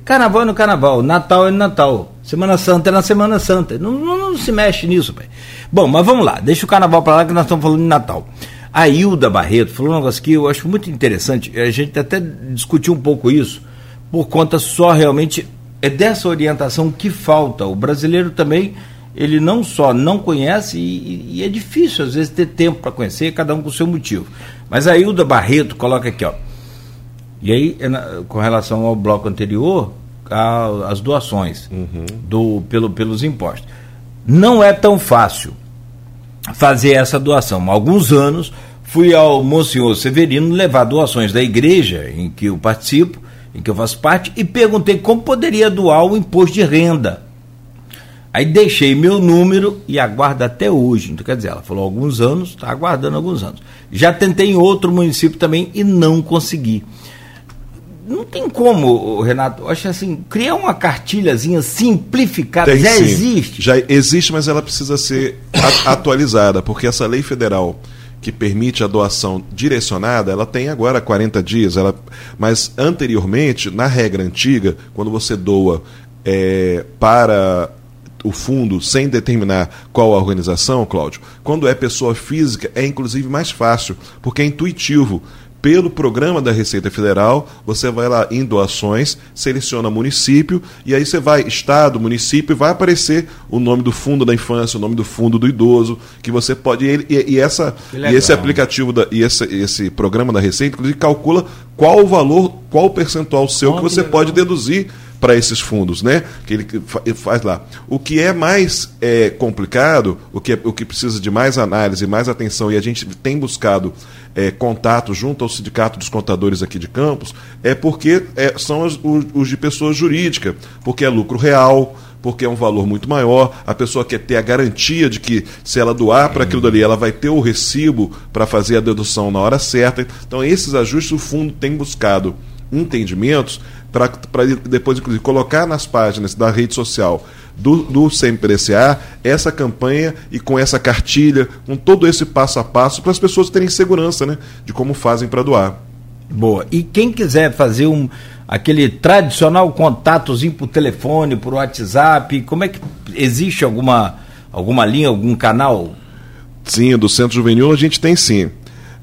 Carnaval é no carnaval, Natal é no Natal, Semana Santa é na Semana Santa. Não, não, não se mexe nisso, pai. Bom, mas vamos lá, deixa o carnaval para lá que nós estamos falando de Natal. A Hilda Barreto falou um negócio que eu acho muito interessante, a gente até discutiu um pouco isso, por conta só realmente é dessa orientação que falta. O brasileiro também, ele não só não conhece, e, e é difícil às vezes ter tempo para conhecer, cada um com o seu motivo. Mas a Hilda Barreto coloca aqui, ó. E aí, é com relação ao bloco anterior, a, as doações uhum. do, pelo, pelos impostos. Não é tão fácil fazer essa doação. Há alguns anos fui ao Monsenhor Severino levar doações da igreja em que eu participo, em que eu faço parte, e perguntei como poderia doar o imposto de renda. Aí deixei meu número e aguardo até hoje. Então, quer dizer, ela falou alguns anos, está aguardando alguns anos. Já tentei em outro município também e não consegui. Não tem como, Renato, acho assim, criar uma cartilhazinha simplificada, tem, já sim. existe. Já existe, mas ela precisa ser atualizada, porque essa lei federal que permite a doação direcionada, ela tem agora 40 dias, ela, mas anteriormente, na regra antiga, quando você doa é, para o fundo sem determinar qual a organização, Cláudio, quando é pessoa física, é inclusive mais fácil, porque é intuitivo pelo programa da Receita Federal, você vai lá em doações, seleciona município e aí você vai estado, município e vai aparecer o nome do fundo da infância, o nome do fundo do idoso, que você pode e, e essa e esse aplicativo da, e esse, esse programa da Receita inclusive calcula qual o valor, qual o percentual seu que você pode deduzir para esses fundos, né? Que ele faz lá. O que é mais é, complicado, o que, é, o que precisa de mais análise, mais atenção, e a gente tem buscado é, contato junto ao Sindicato dos Contadores aqui de Campos, é porque é, são os, os de pessoa jurídica, porque é lucro real, porque é um valor muito maior. A pessoa quer ter a garantia de que, se ela doar para aquilo dali, ela vai ter o recibo para fazer a dedução na hora certa. Então, esses ajustes o fundo tem buscado entendimentos para depois, inclusive, colocar nas páginas da rede social do, do CMPDCA essa campanha e com essa cartilha, com todo esse passo a passo, para as pessoas terem segurança né, de como fazem para doar. Boa. E quem quiser fazer um aquele tradicional contatozinho por telefone, por WhatsApp, como é que existe alguma alguma linha, algum canal? Sim, do Centro Juvenil a gente tem sim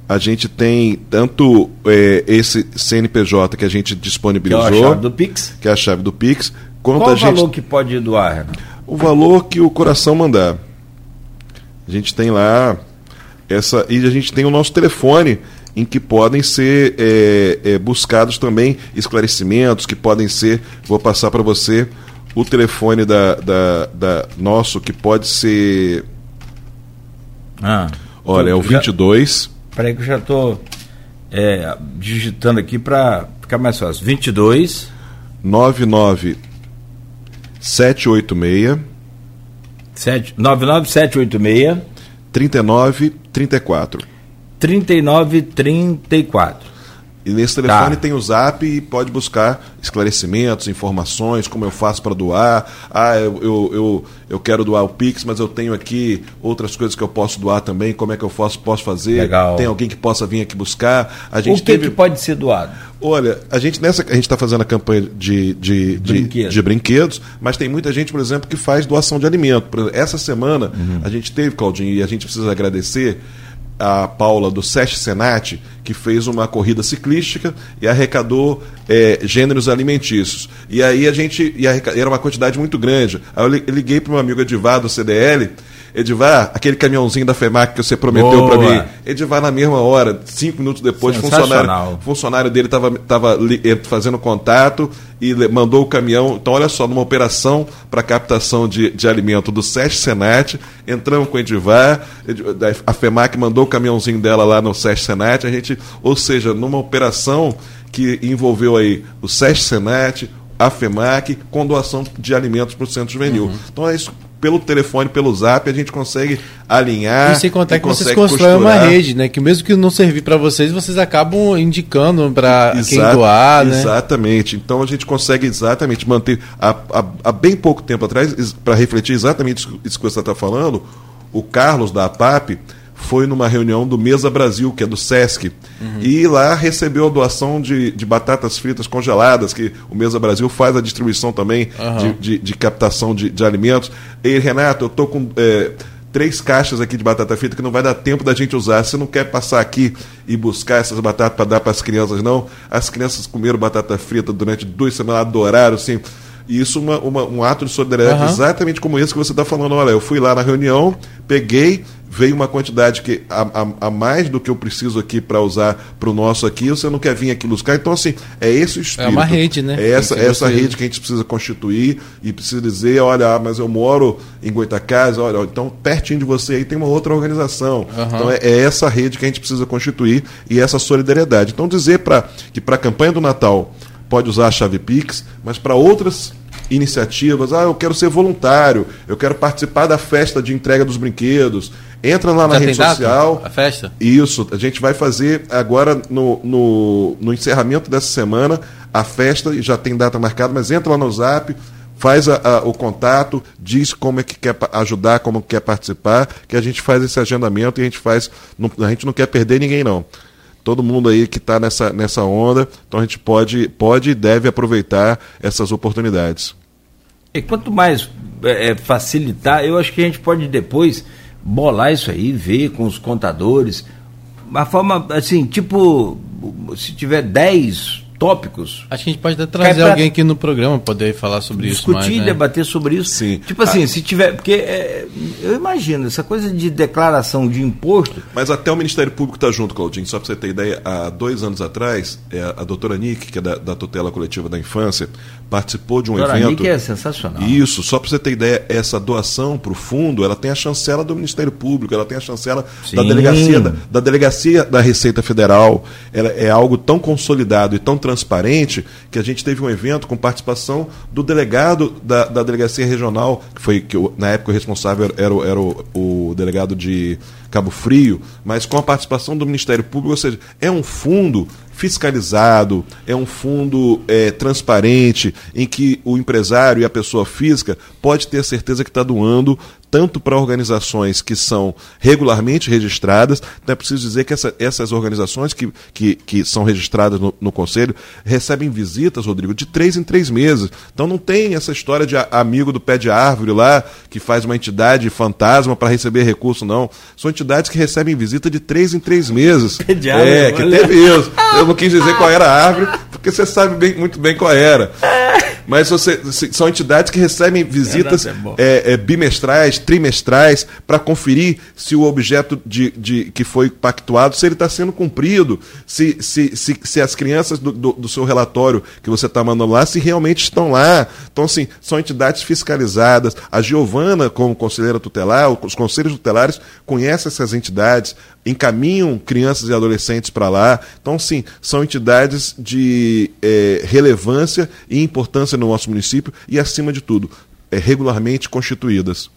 a gente tem tanto é, esse CNPJ que a gente disponibilizou, que é a chave do Pix, que é a chave do Pix, quanto Qual a gente, o valor que pode doar? O valor que o coração mandar. A gente tem lá essa e a gente tem o nosso telefone em que podem ser é, é, buscados também esclarecimentos que podem ser, vou passar para você o telefone da, da, da, nosso que pode ser ah, olha é o 22 Peraí que eu já estou é, digitando aqui para ficar mais fácil. 22 99 786 7, 99 786 39 34 39 34 e nesse telefone tá. tem o zap e pode buscar esclarecimentos, informações, como eu faço para doar. Ah, eu, eu, eu, eu, quero doar o Pix, mas eu tenho aqui outras coisas que eu posso doar também. Como é que eu posso, posso fazer? Legal. Tem alguém que possa vir aqui buscar. A gente o que, teve... que pode ser doado? Olha, a gente nessa a gente está fazendo a campanha de, de, de, de, brinquedos, mas tem muita gente, por exemplo, que faz doação de alimento. Exemplo, essa semana uhum. a gente teve, Claudinho, e a gente precisa agradecer a Paula do SESC Senat, que fez uma corrida ciclística e arrecadou é, gêneros alimentícios. E aí a gente. E era uma quantidade muito grande. Aí eu liguei para um amigo Edivar do CDL Edivar, aquele caminhãozinho da FEMAC que você prometeu para mim. Edivar, na mesma hora, cinco minutos depois, funcionário, funcionário dele estava tava, eh, fazendo contato e mandou o caminhão. Então, olha só, numa operação para captação de, de alimento do SESC Senat, entramos com o Edivar, a FEMAC mandou o caminhãozinho dela lá no SESC Senat, a gente, ou seja, numa operação que envolveu aí o SESC Senat, a FEMAC, com doação de alimentos para o Centro Juvenil. Uhum. Então é isso pelo telefone, pelo zap, a gente consegue alinhar. E sem contar que vocês constroem uma rede, né? Que mesmo que não servir para vocês, vocês acabam indicando para quem doar, né? Exatamente. Então a gente consegue exatamente manter. Há, há, há bem pouco tempo atrás, para refletir exatamente isso que você está falando, o Carlos da APAP foi numa reunião do Mesa Brasil, que é do SESC, uhum. e lá recebeu a doação de, de batatas fritas congeladas, que o Mesa Brasil faz a distribuição também uhum. de, de, de, captação de, de alimentos. E Renato, eu estou com. É, três caixas aqui de batata frita que não vai dar tempo da gente usar. Você não quer passar aqui e buscar essas batatas para dar para as crianças, não? As crianças comeram batata frita durante duas semanas, adoraram, assim. E isso uma, uma, um ato de solidariedade uhum. exatamente como esse que você está falando. Olha, eu fui lá na reunião, peguei, veio uma quantidade que a, a, a mais do que eu preciso aqui para usar para o nosso aqui, você não quer vir aqui buscar. Então, assim, é esse o espírito. É uma rede, né? É essa, essa rede que a gente precisa constituir e precisa dizer, olha, ah, mas eu moro em Goitacás, olha, então pertinho de você aí tem uma outra organização. Uhum. Então é, é, essa rede que a gente precisa constituir e essa solidariedade. Então dizer pra, que para a campanha do Natal pode usar a chave Pix, mas para outras iniciativas, ah, eu quero ser voluntário, eu quero participar da festa de entrega dos brinquedos, Entra lá na rede social. A festa? Isso. A gente vai fazer agora no, no, no encerramento dessa semana a festa, já tem data marcada, mas entra lá no zap, faz a, a, o contato, diz como é que quer ajudar, como quer participar, que a gente faz esse agendamento e a gente faz. Não, a gente não quer perder ninguém, não. Todo mundo aí que está nessa, nessa onda, então a gente pode, pode e deve aproveitar essas oportunidades. E quanto mais é, facilitar, eu acho que a gente pode depois bolar isso aí, ver com os contadores. Uma forma, assim, tipo, se tiver 10 tópicos. Acho que a gente pode até trazer pra... alguém aqui no programa poder falar sobre discutir, isso. Discutir, né? debater sobre isso. Sim. Tipo assim, ah. se tiver. Porque é, eu imagino, essa coisa de declaração de imposto. Mas até o Ministério Público está junto, Claudinho. Só para você ter ideia, há dois anos atrás, é, a doutora Nick, que é da, da tutela coletiva da infância, participou de um doutora evento. Nick é sensacional. Isso, só para você ter ideia, essa doação para o fundo, ela tem a chancela do Ministério Público, ela tem a chancela da delegacia da, da delegacia da Receita Federal. Ela é algo tão consolidado e tão transparente que a gente teve um evento com participação do delegado da, da delegacia regional, que foi que na época o responsável era, era, era o, o delegado de Cabo Frio, mas com a participação do Ministério Público, ou seja, é um fundo fiscalizado, é um fundo é, transparente, em que o empresário e a pessoa física pode ter certeza que está doando tanto para organizações que são regularmente registradas, então é preciso dizer que essa, essas organizações que, que, que são registradas no, no, Conselho recebem visitas, Rodrigo, de três em três meses. Então não tem essa história de amigo do pé de árvore lá, que faz uma entidade fantasma para receber recurso, não. São entidades que recebem visita de três em três meses. Pé de árvore, é, que teve isso. Eu não quis dizer qual era a árvore, porque você sabe bem, muito bem qual era. Mas você, são entidades que recebem visitas é, é, é, bimestrais, trimestrais, para conferir se o objeto de, de, que foi pactuado, se ele está sendo cumprido, se, se, se, se as crianças do, do, do seu relatório que você está mandando lá, se realmente estão lá. Então, assim, são entidades fiscalizadas. A Giovana, como conselheira tutelar, os conselhos tutelares conhecem essas entidades, encaminham crianças e adolescentes para lá. Então, sim, são entidades de é, relevância e importância no nosso município e, acima de tudo, é, regularmente constituídas.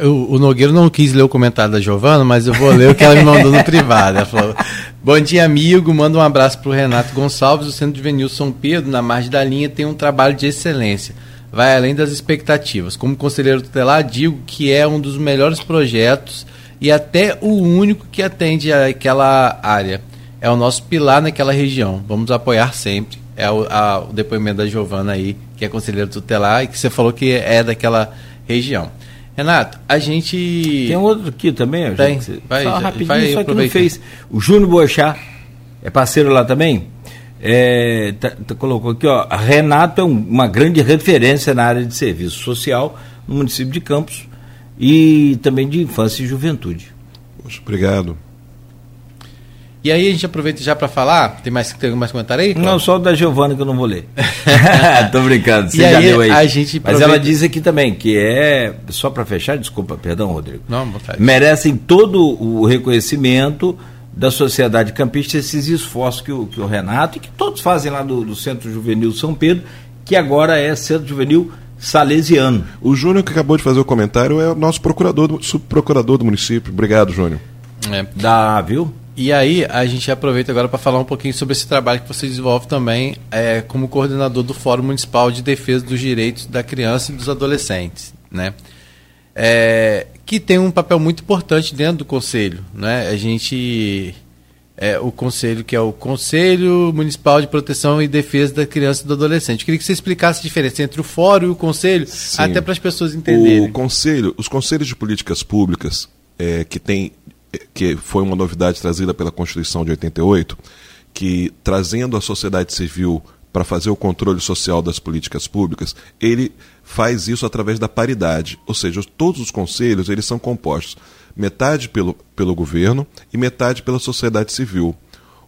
O, Nogueiro não quis ler o comentário da Giovana, mas eu vou ler o que ela me mandou no privado. Ela falou: Bom dia, amigo. Manda um abraço para o Renato Gonçalves. O Centro Juvenil São Pedro, na margem da linha, tem um trabalho de excelência. Vai além das expectativas. Como conselheiro tutelar, digo que é um dos melhores projetos e até o único que atende aquela área. É o nosso pilar naquela região. Vamos apoiar sempre. É o, a, o depoimento da Giovana aí, que é conselheira tutelar e que você falou que é daquela região. Renato, a gente. Tem outro aqui também, Tem. Gente. Vai, Só rapidinho, vai, só que não fez. O Júnior Boechat é parceiro lá também. É, tá, tá, colocou aqui, ó. Renato é um, uma grande referência na área de serviço social no município de Campos e também de infância e juventude. Poxa, obrigado. E aí a gente aproveita já para falar, tem mais tem mais comentário aí? Não, só o da Giovana que eu não vou ler. Tô brincando, você e já aí, leu aí. A gente Mas ela diz aqui também que é, só para fechar, desculpa, perdão, Rodrigo. Não, Merecem todo o reconhecimento da sociedade campista esses esforços que o, que o Renato e que todos fazem lá do, do Centro Juvenil São Pedro, que agora é Centro Juvenil salesiano. O Júnior que acabou de fazer o comentário é o nosso procurador, subprocurador do município. Obrigado, Júnior. É. Dá, viu? E aí, a gente aproveita agora para falar um pouquinho sobre esse trabalho que você desenvolve também é, como coordenador do Fórum Municipal de Defesa dos Direitos da Criança e dos Adolescentes. Né? é, que tem um papel muito importante dentro do conselho. Né? A gente. É, o conselho, que é o Conselho Municipal de Proteção e Defesa da Criança e do Adolescente. Queria que você explicasse a diferença entre o fórum e o conselho, Sim. até para as pessoas entenderem. O conselho, os conselhos de políticas públicas, é, que tem, que foi uma novidade trazida pela Constituição de 88, que trazendo a sociedade civil para fazer o controle social das políticas públicas, ele faz isso através da paridade, ou seja, todos os conselhos eles são compostos metade pelo, pelo governo e metade pela sociedade civil.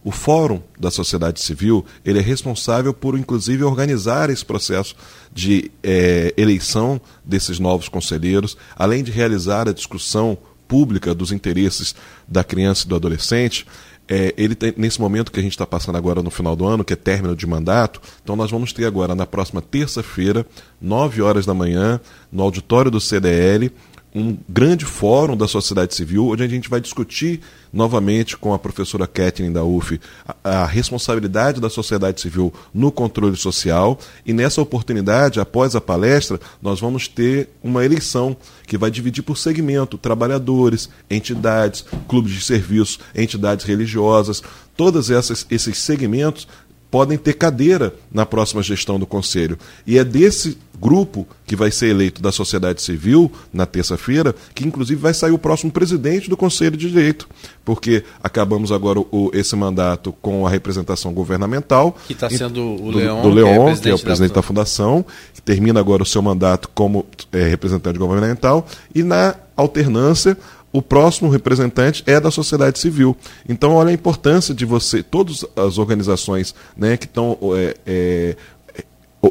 O Fórum da Sociedade Civil ele é responsável por, inclusive, organizar esse processo de é, eleição desses novos conselheiros, além de realizar a discussão pública dos interesses da criança e do adolescente, é, ele tem, nesse momento que a gente está passando agora no final do ano, que é término de mandato, então nós vamos ter agora na próxima terça-feira, 9 horas da manhã, no auditório do CDL, um grande fórum da sociedade civil, onde a gente vai discutir novamente com a professora Kathleen da UF a, a, responsabilidade da sociedade civil no controle social. E nessa oportunidade, após a palestra, nós vamos ter uma eleição que vai dividir por segmento trabalhadores, entidades, clubes de serviço, entidades religiosas. Todos esses segmentos podem ter cadeira na próxima gestão do Conselho. E é desse grupo que vai ser eleito da sociedade civil na terça-feira, que inclusive vai sair o próximo presidente do Conselho de Direito, porque acabamos agora o, esse mandato com a representação governamental. Que está sendo o do, Leon, do Leon, que é, que é o presidente da, da Fundação, que termina agora o seu mandato como é, representante governamental, e na alternância o próximo representante é da sociedade civil. Então, olha a importância de você, todas as organizações né, que estão é, é,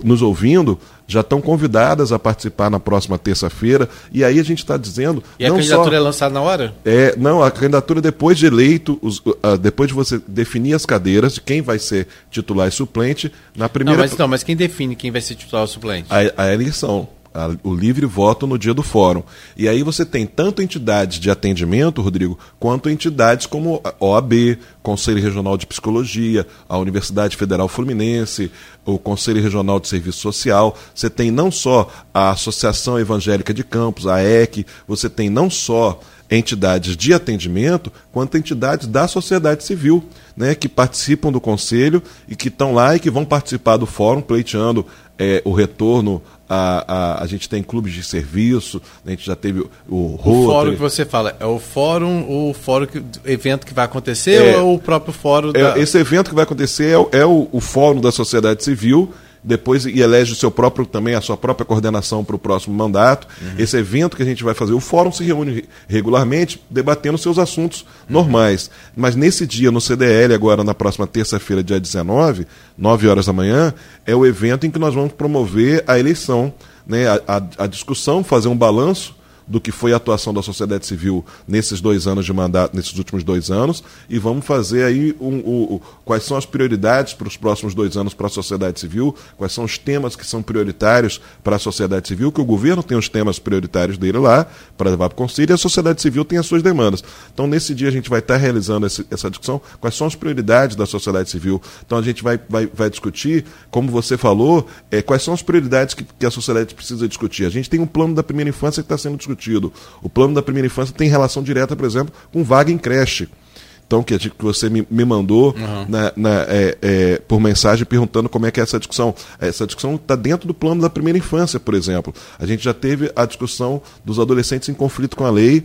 nos ouvindo já estão convidadas a participar na próxima terça-feira. E aí a gente está dizendo. E a candidatura só, é lançada na hora? É, não, a candidatura depois de eleito, os, uh, depois de você definir as cadeiras de quem vai ser titular e suplente, na primeira. Não, mas, não, mas quem define quem vai ser titular ou suplente? A, a eleição a, o livre voto no dia do fórum. E aí você tem tanto entidades de atendimento, Rodrigo, quanto entidades como a OAB, Conselho Regional de Psicologia, a Universidade Federal Fluminense, o Conselho Regional de Serviço Social. Você tem não só a Associação Evangélica de Campos, a EC, você tem não só entidades de atendimento, quanto entidades da sociedade civil, né, que participam do conselho e que estão lá e que vão participar do fórum, pleiteando é, o retorno a, a, a gente tem clubes de serviço, a gente já teve o Rotary. O fórum que você fala, é o fórum, o fórum que, evento que vai acontecer é, ou é o próprio fórum? É, da... Esse evento que vai acontecer é, é o, o fórum da sociedade civil, depois e elege o seu próprio também a sua própria coordenação para o próximo mandato. Uhum. Esse evento que a gente vai fazer, o fórum se reúne regularmente debatendo seus assuntos uhum. normais. Mas nesse dia no CDL agora na próxima terça-feira, dia 19, 9 horas da manhã, é o evento em que nós vamos promover a eleição, né, a, a, a discussão, fazer um balanço do que foi a atuação da sociedade civil nesses dois anos de mandato, nesses últimos dois anos, e vamos fazer aí um, um, um, quais são as prioridades para os próximos dois anos para a sociedade civil, quais são os temas que são prioritários para a sociedade civil, que o governo tem os temas prioritários dele lá para levar para o conselho e a sociedade civil tem as suas demandas. Então, nesse dia, a gente vai estar realizando esse, essa discussão, quais são as prioridades da sociedade civil. Então, a gente vai, vai, vai discutir, como você falou, é, quais são as prioridades que, que a sociedade precisa discutir. A gente tem um plano da primeira infância que está sendo discutido discutido. O plano da primeira infância tem relação direta, por exemplo, com vaga em creche. Então, que, que você me, me mandou uhum. na, na, é, é, por mensagem perguntando como é que é essa discussão. Essa discussão está dentro do plano da primeira infância, por exemplo. A gente já teve a discussão dos adolescentes em conflito com a lei,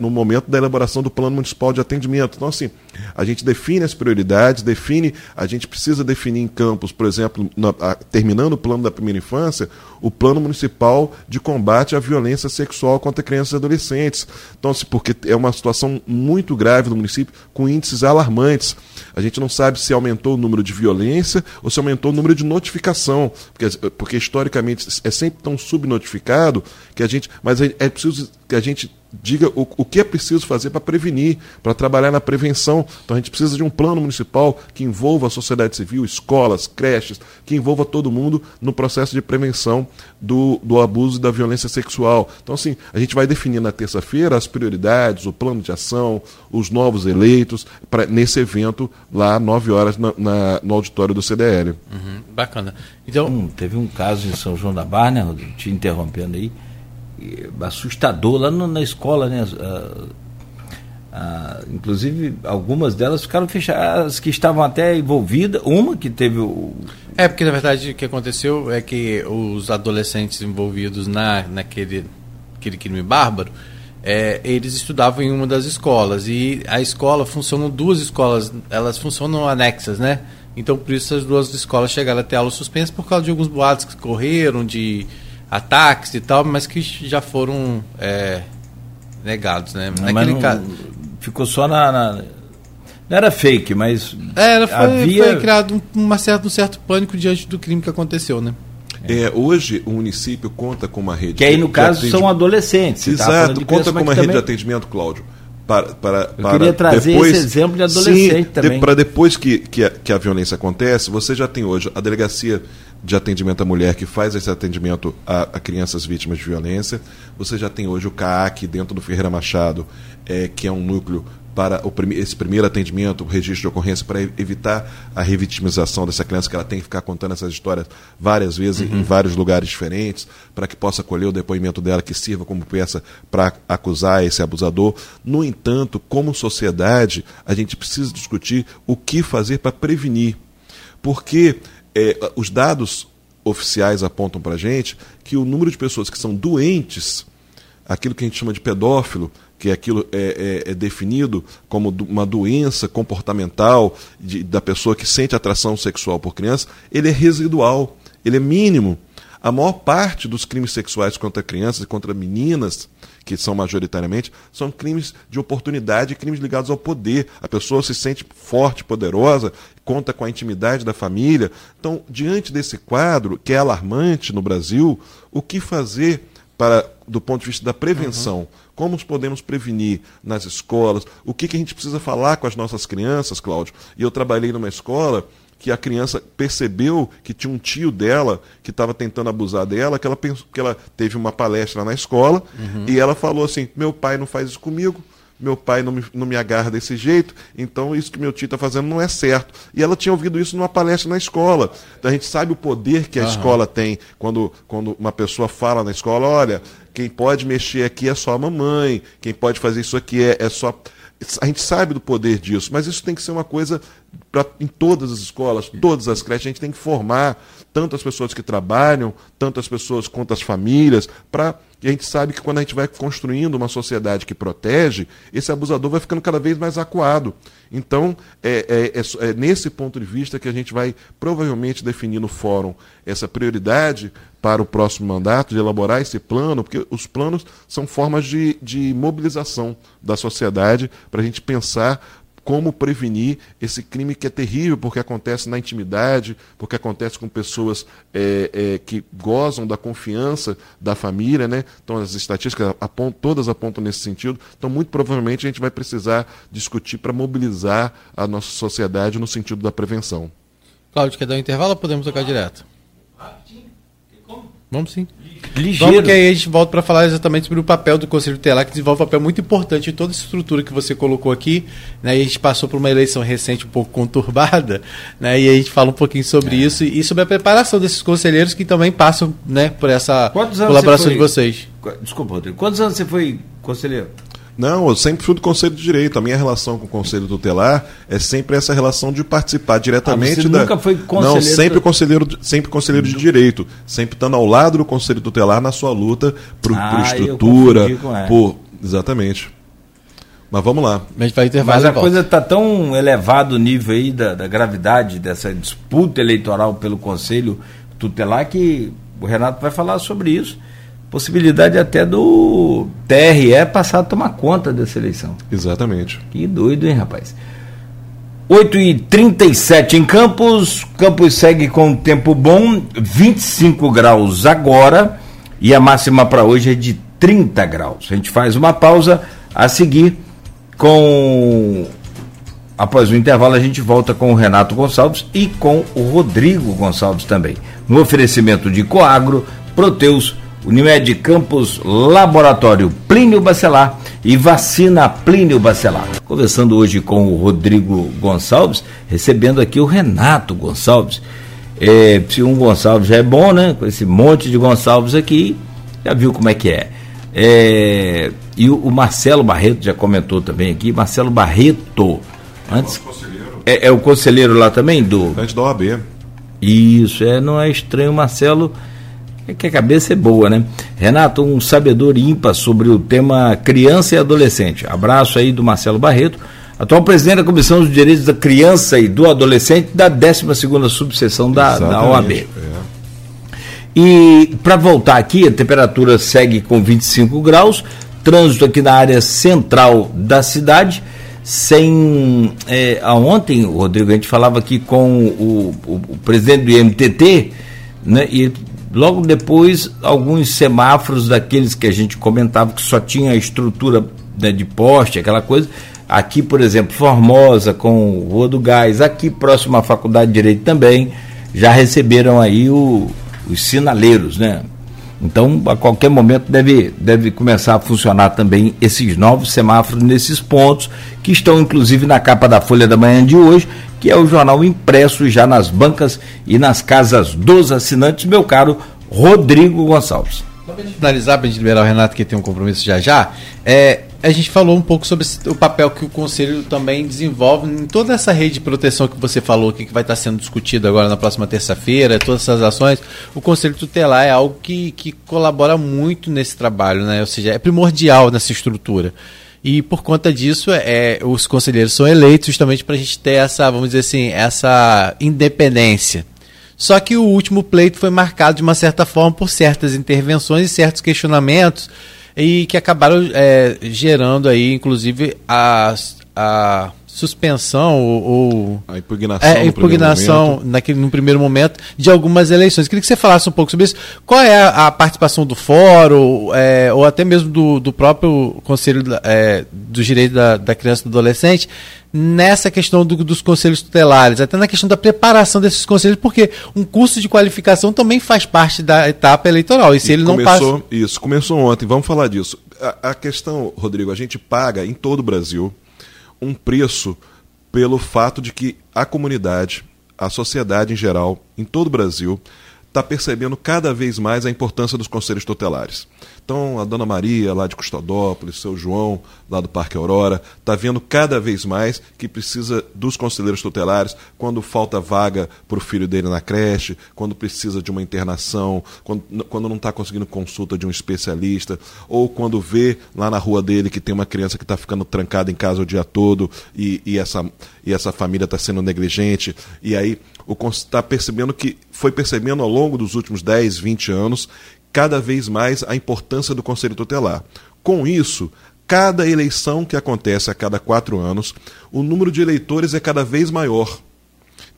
no momento da elaboração do plano municipal de atendimento. Então, assim, a gente define as prioridades, define, a gente precisa definir em campos, por exemplo, na, a, terminando o plano da primeira infância, o plano municipal de combate à violência sexual contra crianças e adolescentes. Então, assim, porque é uma situação muito grave no município, com índices alarmantes. A gente não sabe se aumentou o número de violência ou se aumentou o número de notificação, porque, porque historicamente é sempre tão subnotificado que a gente. Mas é, é preciso que a gente diga o, o que é preciso fazer para prevenir, para trabalhar na prevenção. Então a gente precisa de um plano municipal que envolva a sociedade civil, escolas, creches, que envolva todo mundo no processo de prevenção do, do abuso e da violência sexual. Então, assim, a gente vai definir na terça-feira as prioridades, o plano de ação, os novos eleitos, pra, nesse evento lá, 9 horas, na, na, no auditório do CDL. Uhum, bacana. Então, hum, teve um caso em São João da Barra, né, Rodrigo? Te interrompendo aí assustador lá no, na escola, né? Ah, inclusive, algumas delas ficaram fechadas, que estavam até envolvidas, uma que teve o. É, porque na verdade o que aconteceu é que os adolescentes envolvidos na, naquele aquele crime bárbaro, é, eles estudavam em uma das escolas. E a escola funcionam duas escolas, elas funcionam anexas, né? Então por isso as duas escolas chegaram a ter aula suspensa por causa de alguns boatos que correram, de ataques e tal, mas que já foram é, negados, né? Não, Naquele não, caso. Ficou só na, na, Não era fake, mas. É, foi, havia... foi criado uma certa, um certo pânico diante do crime que aconteceu, né? É, hoje o município conta com uma rede. Que aí no caso são adolescentes. Exato, de conta com uma rede de atendimento, Cláudio. Para, para, Eu queria trazer depois, esse exemplo de adolescente sim, também. De, para depois que, que a, que, a, violência acontece, você já tem hoje a delegacia de atendimento à mulher que faz esse atendimento a, a crianças vítimas de violência. Você já tem hoje o CAAC dentro do Ferreira Machado, é, que é um núcleo para o, esse primeiro atendimento, o registro de ocorrência, para evitar a revitimização dessa criança, que ela tem que ficar contando essas histórias várias vezes uhum. em vários lugares diferentes, para que possa colher o depoimento dela, que sirva como peça para acusar esse abusador. No entanto, como sociedade, a gente precisa discutir o que fazer para prevenir. Porque é, os dados oficiais apontam para a gente que o número de pessoas que são doentes, aquilo que a gente chama de pedófilo, que aquilo é, é, é definido como uma doença comportamental de, da pessoa que sente atração sexual por criança, ele é residual, ele é mínimo. A maior parte dos crimes sexuais contra crianças e contra meninas, que são majoritariamente, são crimes de oportunidade, crimes ligados ao poder. A pessoa se sente forte, poderosa, conta com a intimidade da família. Então, diante desse quadro, que é alarmante no Brasil, o que fazer para, do ponto de vista da prevenção? Uhum como podemos prevenir nas escolas, o que, que a gente precisa falar com as nossas crianças, Cláudio. E eu trabalhei numa escola que a criança percebeu que tinha um tio dela que estava tentando abusar dela, que ela, pensou, que ela teve uma palestra na escola uhum. e ela falou assim: meu pai não faz isso comigo, meu pai não me, não me agarra desse jeito, então isso que meu tio está fazendo não é certo. E ela tinha ouvido isso numa palestra na escola. Então a gente sabe o poder que a uhum. escola tem quando, quando uma pessoa fala na escola: olha, quem pode mexer aqui é só a mamãe, quem pode fazer isso aqui é, é só. A gente sabe do poder disso, mas isso tem que ser uma coisa pra, em todas as escolas, todas as creches, a gente tem que formar tanto as pessoas que trabalham, tanto as pessoas quanto as famílias, para e a gente sabe que quando a gente vai construindo uma sociedade que protege, esse abusador vai ficando cada vez mais acuado. Então, é, é, é, é nesse ponto de vista que a gente vai provavelmente definir no fórum essa prioridade para o próximo mandato, de elaborar esse plano, porque os planos são formas de, de mobilização da sociedade para a gente pensar como prevenir esse crime que é terrível, porque acontece na intimidade, porque acontece com pessoas é, é, que gozam da confiança da família, né? Então as estatísticas apontam, todas apontam nesse sentido. Então, muito provavelmente, a gente vai precisar discutir para mobilizar a nossa sociedade no sentido da prevenção. Cláudio, quer dar um intervalo ou podemos tocar direto? Vamos sim. Ligeiro. Vamos que aí a gente volta para falar exatamente sobre o papel do Conselho Tutelar, que desenvolve um papel muito importante em toda a estrutura que você colocou aqui. Né? E a gente passou por uma eleição recente um pouco conturbada, né? e a gente fala um pouquinho sobre é. isso e sobre a preparação desses conselheiros que também passam né, por essa colaboração de vocês. Desculpa, Rodrigo. Quantos anos você foi conselheiro? Não, eu sempre fui do Conselho de Direito. A minha relação com o Conselho Tutelar é sempre essa relação de participar diretamente ah, você da. Nunca foi conselheiro. Não, sempre conselheiro, sempre conselheiro de direito, sempre estando ao lado do Conselho Tutelar na sua luta por, ah, por estrutura, por exatamente. Mas vamos lá. Mas, Mas a coisa está tão elevado o nível aí da, da gravidade dessa disputa eleitoral pelo Conselho Tutelar que o Renato vai falar sobre isso possibilidade até do TRE passar a tomar conta dessa eleição. Exatamente. Que doido, hein, rapaz? 8 e 37 em Campos, Campos segue com tempo bom, 25 graus agora, e a máxima para hoje é de 30 graus. A gente faz uma pausa, a seguir, com. Após o intervalo, a gente volta com o Renato Gonçalves e com o Rodrigo Gonçalves também. No oferecimento de Coagro, Proteus Unimed Campos Laboratório Plínio Bacelar e Vacina Plínio Bacelar. Conversando hoje com o Rodrigo Gonçalves, recebendo aqui o Renato Gonçalves. É, se um Gonçalves já é bom, né? Com esse monte de Gonçalves aqui, já viu como é que é. É, e o, o, Marcelo Barreto já comentou também aqui. Marcelo Barreto. Antes, é, é, o conselheiro lá também? do Antes da OAB. Isso, é, não é estranho, Marcelo. É que a cabeça é boa, né? Renato, um sabedor ímpar sobre o tema criança e adolescente. Abraço aí do Marcelo Barreto, atual presidente da Comissão dos Direitos da Criança e do Adolescente da 12 subseção da, da OAB. É. E para voltar aqui, a temperatura segue com 25 graus, trânsito aqui na área central da cidade, sem. É, ontem, Rodrigo, a gente falava aqui com o, o, o presidente do IMTT, né, e logo depois alguns semáforos daqueles que a gente comentava que só tinha a estrutura né, de poste, aquela coisa. Aqui, por exemplo, Formosa com Rua do Gás, aqui próximo à Faculdade de Direito também, já receberam aí o os sinaleiros, né? Então, a qualquer momento deve, deve começar a funcionar também esses novos semáforos nesses pontos, que estão inclusive na capa da Folha da Manhã de hoje, que é o jornal impresso já nas bancas e nas casas dos assinantes, meu caro Rodrigo Gonçalves. Para finalizar, para a gente liberar o Renato, que tem um compromisso já já, é, a gente falou um pouco sobre o papel que o Conselho também desenvolve em toda essa rede de proteção que você falou, que vai estar sendo discutido agora na próxima terça-feira, todas essas ações. O Conselho Tutelar é algo que, que colabora muito nesse trabalho, né? ou seja, é primordial nessa estrutura. E por conta disso, é, os conselheiros são eleitos justamente para a gente ter essa, vamos dizer assim, essa independência. Só que o último pleito foi marcado de uma certa forma por certas intervenções e certos questionamentos e que acabaram é, gerando aí, inclusive, a, a suspensão ou, ou a impugnação, é, impugnação naquele no primeiro momento de algumas eleições. Queria que você falasse um pouco sobre isso. Qual é a, a participação do fórum é, ou até mesmo do, do próprio Conselho é, dos Direitos da, da Criança e do Adolescente nessa questão do, dos conselhos tutelares, até na questão da preparação desses conselhos, porque um curso de qualificação também faz parte da etapa eleitoral. E se e ele não começou, passa. Isso, começou ontem, vamos falar disso. A, a questão, Rodrigo, a gente paga em todo o Brasil um preço pelo fato de que a comunidade, a sociedade em geral, em todo o Brasil, está percebendo cada vez mais a importância dos conselhos tutelares. Então, a Dona Maria, lá de Custodópolis, seu João, lá do Parque Aurora, está vendo cada vez mais que precisa dos conselheiros tutelares quando falta vaga para o filho dele na creche, quando precisa de uma internação, quando, quando não está conseguindo consulta de um especialista, ou quando vê lá na rua dele que tem uma criança que está ficando trancada em casa o dia todo e, e, essa, e essa família está sendo negligente. E aí está percebendo que foi percebendo ao longo dos últimos 10, 20 anos cada vez mais a importância do Conselho Tutelar. Com isso, cada eleição que acontece a cada quatro anos, o número de eleitores é cada vez maior.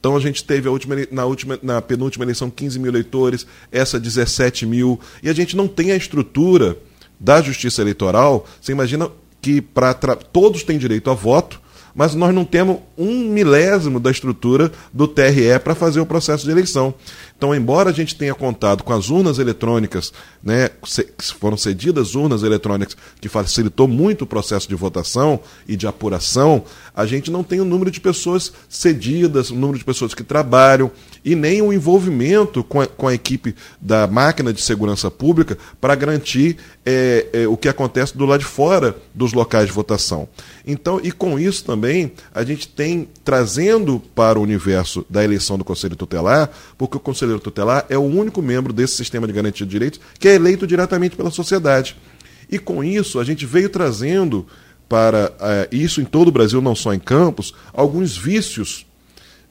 Então a gente teve a última, na, última, na penúltima eleição 15 mil eleitores, essa 17 mil, e a gente não tem a estrutura da justiça eleitoral. Você imagina que para todos têm direito a voto, mas nós não temos um milésimo da estrutura do TRE para fazer o processo de eleição. Então, embora a gente tenha contado com as urnas eletrônicas, né, foram cedidas urnas eletrônicas, que facilitou muito o processo de votação e de apuração, a gente não tem o número de pessoas cedidas, o número de pessoas que trabalham e nem o envolvimento com a, com a equipe da máquina de segurança pública para garantir é, é, o que acontece do lado de fora dos locais de votação. Então, e com isso também, a gente tem trazendo para o universo da eleição do Conselho Tutelar, porque o Conselho conselheiro tutelar é o único membro desse sistema de garantia de direitos que é eleito diretamente pela sociedade. E com isso, a gente veio trazendo para uh, isso em todo o Brasil, não só em Campos, alguns vícios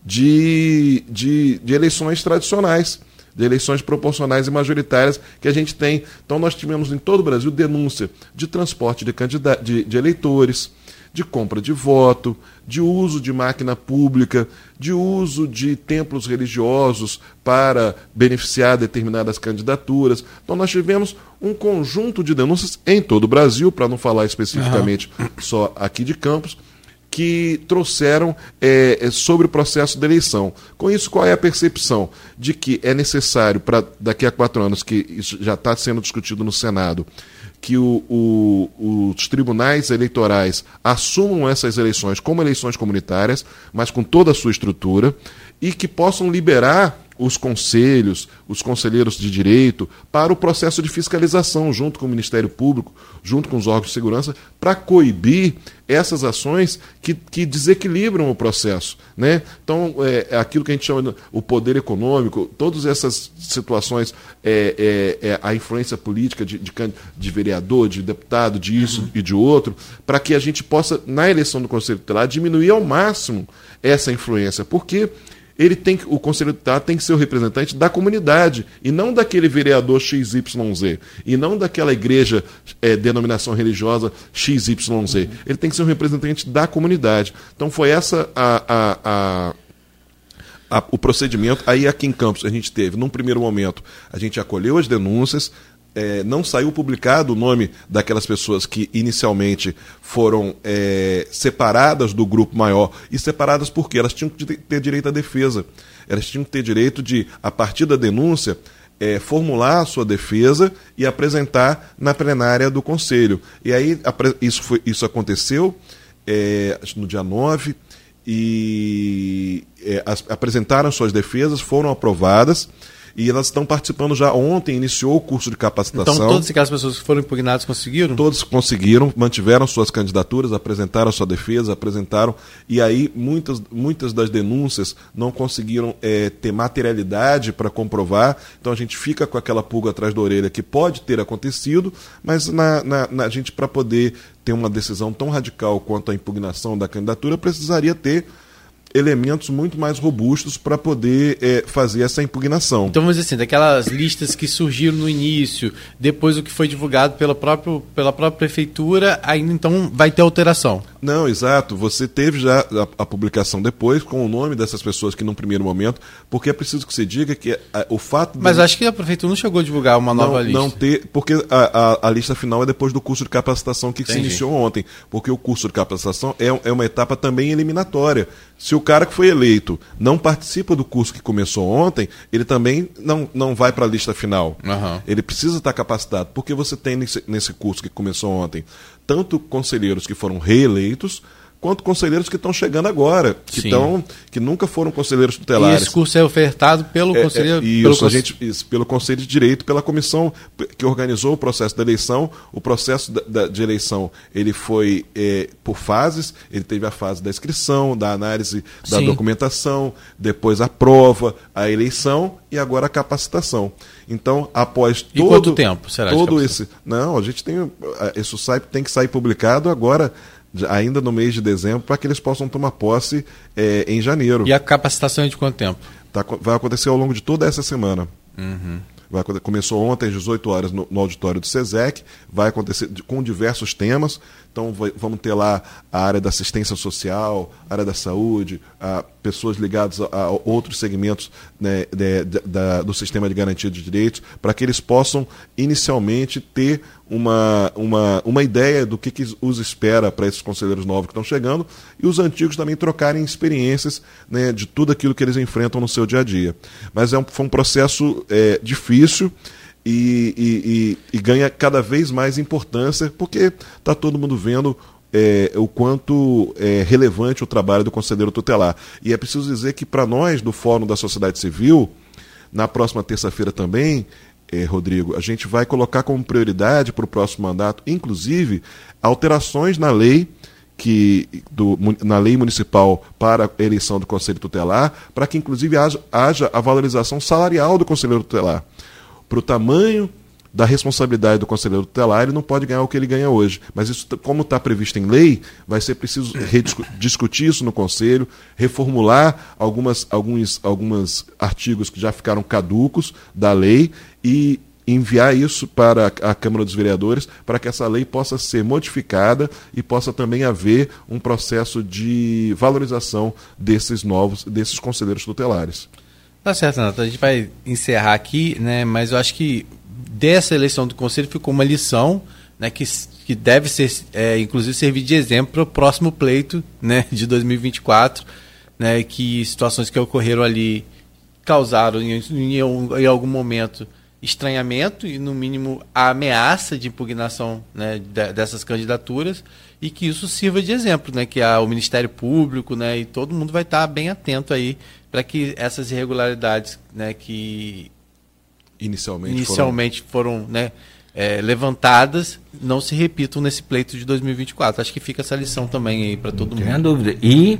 de, de, de eleições tradicionais de eleições proporcionais e majoritárias que a gente tem. Então, nós tivemos em todo o Brasil denúncia de transporte de, de, de eleitores, de compra de voto, de uso de máquina pública, de uso de templos religiosos para beneficiar determinadas candidaturas. Então, nós tivemos um conjunto de denúncias em todo o Brasil, para não falar especificamente uhum. só aqui de Campos, que trouxeram é, sobre o processo de eleição. Com isso, qual é a percepção? De que é necessário, para daqui a quatro anos, que isso já está sendo discutido no Senado, que o, o, os tribunais eleitorais assumam essas eleições como eleições comunitárias, mas com toda a sua estrutura, e que possam liberar os conselhos, os conselheiros de direito, para o processo de fiscalização, junto com o Ministério Público, junto com os órgãos de segurança, para coibir essas ações que, que desequilibram o processo. Né? Então, é, é aquilo que a gente chama de o poder econômico, todas essas situações, é, é, é a influência política de, de, de, vereador, de deputado, de isso uhum. e de outro, para que a gente possa, na eleição do Conselho Tutelar, diminuir ao máximo essa influência. Porque ele tem o conselho tutelar tem que ser o representante da comunidade e não daquele vereador XYZ e não daquela igreja é, denominação religiosa XYZ. Uhum. Ele tem que ser um representante da comunidade. Então foi essa a, a a, o procedimento. Aí aqui em Campos a gente teve, num primeiro momento, a gente acolheu as denúncias, é, não saiu publicado o nome daquelas pessoas que inicialmente foram é, separadas do grupo maior. E separadas porque elas tinham que ter direito à defesa. Elas tinham que ter direito de, a partir da denúncia, é, formular a sua defesa e apresentar na plenária do Conselho. E aí isso, foi, isso aconteceu é, no dia 9 e é, as, apresentaram suas defesas, foram aprovadas e elas estão participando já ontem, iniciou o curso de capacitação. Então, todas aquelas pessoas que foram impugnadas conseguiram? Todos conseguiram, mantiveram suas candidaturas, apresentaram sua defesa, apresentaram, e aí muitas, muitas das denúncias não conseguiram é, ter materialidade para comprovar, então a gente fica com aquela pulga atrás da orelha que pode ter acontecido, mas na, na, na gente, para poder ter uma decisão tão radical quanto a impugnação da candidatura, precisaria ter elementos muito mais robustos para poder é, fazer essa impugnação. Então, vamos dizer assim, daquelas listas que surgiram no início, depois o que foi divulgado pela, próprio, pela própria prefeitura, ainda então vai ter alteração. Não, exato. Você teve já a, a publicação depois, com o nome dessas pessoas que num primeiro momento, porque é preciso que você diga que a, o fato... Mas de... acho que a prefeitura não chegou a divulgar uma nova não, lista. Não ter, porque a, a, a, lista final é depois do curso de capacitação que Entendi. se iniciou ontem, porque o curso de capacitação é, é uma etapa também eliminatória. Se o cara que foi eleito não participa do curso que começou ontem, ele também não, não vai para a lista final. Uhum. Ele precisa estar capacitado, porque você tem nesse, nesse curso que começou ontem tanto conselheiros que foram reeleitos, quanto conselheiros que estão chegando agora, que, estão, que nunca foram conselheiros tutelares. E esse curso é ofertado pelo é, conselheiro? É, isso, pelo, gente, isso, pelo Conselho de Direito, pela comissão que organizou o processo da eleição. O processo da, da, de eleição ele foi é, por fases, ele teve a fase da inscrição, da análise da Sim. documentação, depois a prova, a eleição e agora a capacitação. Então, após todo... E quanto tempo será todo esse Não, a gente tem... Isso sai, tem que sair publicado agora ainda no mês de dezembro, para que eles possam tomar posse é, em janeiro. E a capacitação é de quanto tempo? Tá, vai acontecer ao longo de toda essa semana. Uhum. Vai, começou ontem às 18 horas no, no auditório do SESEC, vai acontecer com diversos temas. Então vai, vamos ter lá a área da assistência social, a área da saúde, a, pessoas ligadas a, a outros segmentos né, de, de, da, do sistema de garantia de direitos, para que eles possam inicialmente ter uma, uma, uma ideia do que, que os espera para esses conselheiros novos que estão chegando e os antigos também trocarem experiências né, de tudo aquilo que eles enfrentam no seu dia a dia. Mas é um, foi um processo é, difícil e, e, e, e, ganha cada vez mais importância porque está todo mundo vendo é, o quanto é relevante o trabalho do conselheiro tutelar. E é preciso dizer que para nós do Fórum da Sociedade Civil, na próxima terça-feira também, eh, Rodrigo, a gente vai colocar como prioridade para o próximo mandato, inclusive, alterações na lei que do, na lei municipal para a eleição do Conselho Tutelar, para que inclusive haja, haja a valorização salarial do Conselheiro Tutelar. Para o tamanho da responsabilidade do conselheiro tutelar, ele não pode ganhar o que ele ganha hoje. Mas isso, como está previsto em lei, vai ser preciso discutir isso no conselho, reformular algumas, alguns, alguns artigos que já ficaram caducos da lei e enviar isso para a Câmara dos Vereadores para que essa lei possa ser modificada e possa também haver um processo de valorização desses novos, desses conselheiros tutelares. Tá certo, Renato. A gente vai encerrar aqui, né? Mas eu acho que dessa eleição do Conselho ficou uma lição né, que, que deve ser, é, inclusive, servir de exemplo para o próximo pleito né, de 2024, né, que situações que ocorreram ali causaram em, em, em algum momento estranhamento e, no mínimo, a ameaça de impugnação né, dessas candidaturas e que isso sirva de exemplo, né, que a, o Ministério Público né, e todo mundo vai estar bem atento aí para que essas irregularidades né, que inicialmente, inicialmente foram, foram né, é, levantadas não se repitam nesse pleito de 2024. Acho que fica essa lição também aí para todo mundo. Sem dúvida. E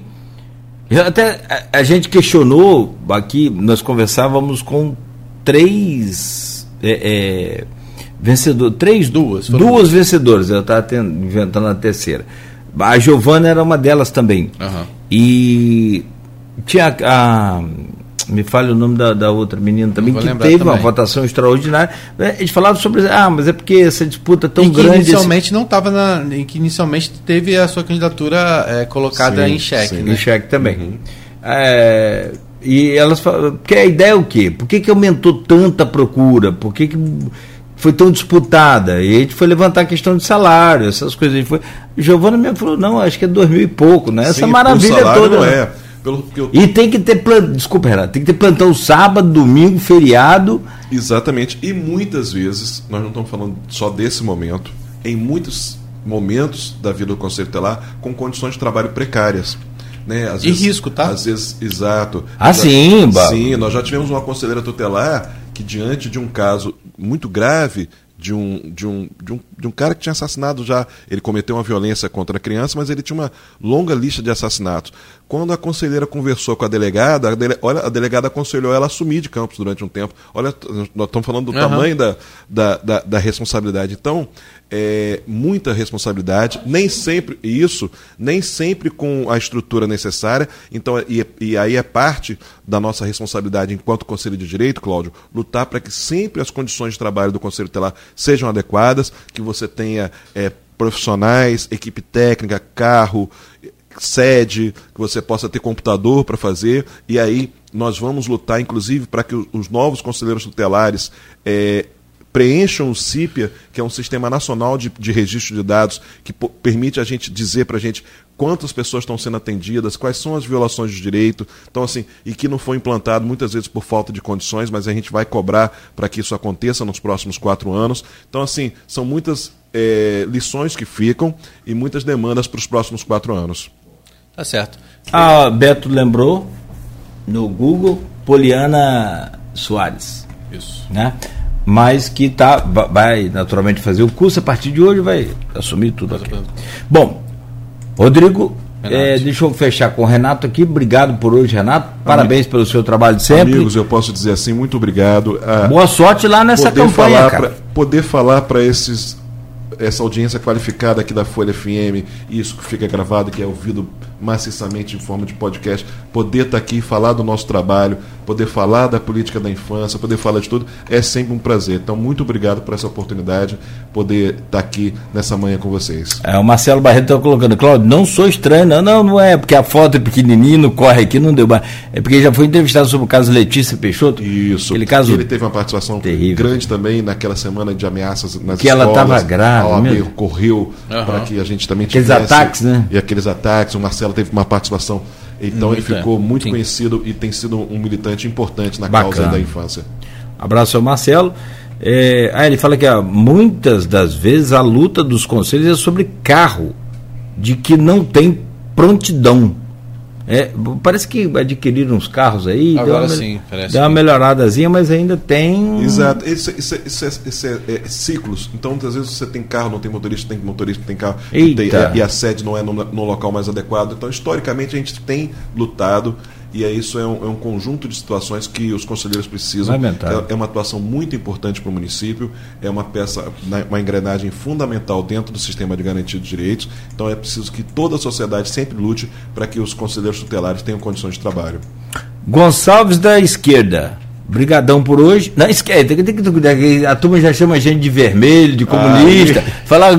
até a, a gente questionou aqui, nós conversávamos com três é, é, vencedores, três duas, duas, duas vencedoras. Eu estava inventando a terceira. A Giovana era uma delas também. Uhum. E tinha a, me fale o nome da, da outra menina também, que teve também. uma votação extraordinária. É, eles falavam sobre. Ah, mas é porque essa disputa tão grande. Inicialmente esse... não estava na. Em que inicialmente teve a sua candidatura é, colocada sim, em xeque. Né? Em xeque também. Uhum. É, e elas falam. Porque a ideia é o quê? Por que, que aumentou tanta procura? Por que, que foi tão disputada? E a gente foi levantar a questão de salário, essas coisas. A gente foi. Giovana me falou, não, acho que é dois mil e pouco, né? Essa sim, maravilha toda. Não é. Pelo eu... E tem que ter plantão, desculpa, Renato, tem que ter plantão sábado, domingo, feriado. Exatamente. E muitas vezes, nós não estamos falando só desse momento, em muitos momentos da vida do Conselho Telar, com condições de trabalho precárias. Né? Às e vezes, risco, tá? Às vezes, exato. Ah, sim, Sim, nós já tivemos uma conselheira tutelar que, diante de um caso muito grave, de um, de, um, de, um, de um cara que tinha assassinado já. Ele cometeu uma violência contra a criança, mas ele tinha uma longa lista de assassinatos. Quando a conselheira conversou com a delegada, a, dele, olha, a delegada aconselhou ela a assumir de campos durante um tempo. Olha, nós estamos falando do uhum. tamanho da, da, da, da, responsabilidade. Então, é, muita responsabilidade, nem sempre isso, nem sempre com a estrutura necessária. Então, e, e aí é parte da nossa responsabilidade enquanto Conselho de Direito, Cláudio, lutar para que sempre as condições de trabalho do Conselho Telar sejam adequadas, que você tenha é, profissionais, equipe técnica, carro, sede, que você possa ter computador para fazer, e aí nós vamos lutar, inclusive, para que os novos conselheiros tutelares é, preencham o CIPIA, que é um sistema nacional de, de registro de dados, que permite a gente dizer para a gente quantas pessoas estão sendo atendidas, quais são as violações de direito, então assim, e que não foi implantado muitas vezes por falta de condições, mas a gente vai cobrar para que isso aconteça nos próximos quatro anos. Então assim, são muitas é, lições que ficam e muitas demandas para os próximos quatro anos. Tá certo. Ah, Beto lembrou no Google Poliana Soares. Isso. Né? Mas que tá, vai naturalmente fazer o curso a partir de hoje, vai assumir tudo. Aqui. Bom, Rodrigo, é, deixa eu fechar com o Renato aqui. Obrigado por hoje, Renato. Parabéns pelo seu trabalho de sempre. Amigos, eu posso dizer assim, muito obrigado. Ah, Boa sorte lá nessa campanha. Pra, poder falar para esses essa audiência qualificada aqui da Folha FM, isso que fica gravado, que é ouvido maciçamente em forma de podcast, poder estar tá aqui falar do nosso trabalho, poder falar da política da infância, poder falar de tudo, é sempre um prazer. Então, muito obrigado por essa oportunidade, poder estar tá aqui nessa manhã com vocês. É, o Marcelo Barreto está colocando, Claudio, não sou estranho, não, não, não é, porque a foto é pequenininho, corre aqui, não deu. É porque já foi entrevistado sobre o caso Letícia Peixoto. Isso. Aquele caso ele teve uma participação terrível. grande também naquela semana de ameaças nas que escolas. Que ela estava grave. A OAB correu uhum. para que a gente também aqueles tivesse. Aqueles ataques, né? E aqueles ataques, o Marcelo teve uma participação então muito, ele ficou muito sim. conhecido e tem sido um militante importante na Bacana. causa da infância. Abraço ao Marcelo. É, ah, ele fala que ah, muitas das vezes a luta dos conselhos é sobre carro, de que não tem prontidão. É, parece que adquiriram uns carros aí. Agora deu uma, sim, parece. Deu uma melhoradazinha, mas ainda tem. Exato. Isso, isso, isso, é, isso é, é, ciclos. Então, muitas vezes você tem carro, não tem motorista, tem motorista, tem carro. Tem, e a sede não é no, no local mais adequado. Então, historicamente, a gente tem lutado e é isso é um, é um, conjunto de situações que os conselheiros precisam. É, é, uma atuação muito importante para o município, é uma peça, uma engrenagem fundamental dentro do sistema de garantia de direitos. Então é preciso que toda a sociedade sempre lute para que os conselheiros tutelares tenham condições de trabalho. Gonçalves da esquerda. Brigadão por hoje. Na esquerda, tem que a turma já chama a gente de vermelho, de comunista. Ai. Falar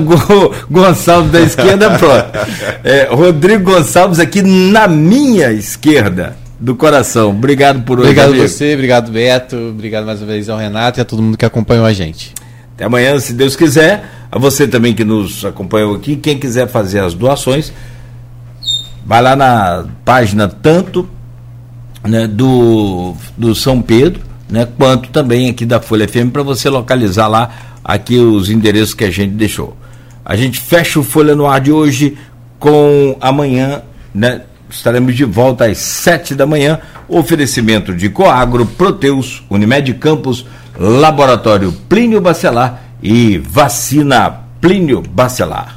Gonçalves da esquerda, pronto. É, Rodrigo Gonçalves aqui na minha esquerda do coração. Obrigado por hoje. Obrigado a você, obrigado Beto, obrigado mais uma vez ao Renato e a todo mundo que acompanhou a gente. Até amanhã, se Deus quiser. A você também que nos acompanhou aqui, quem quiser fazer as doações, vai lá na página tanto né, do, do São Pedro, né, quanto também aqui da Folha FM para você localizar lá aqui os endereços que a gente deixou. A gente fecha o Folha no Ar de hoje com amanhã, né? Estaremos de volta às sete da manhã. Oferecimento de Coagro, Proteus, Unimed Campos, Laboratório Plínio Bacelar e Vacina Plínio Bacelar.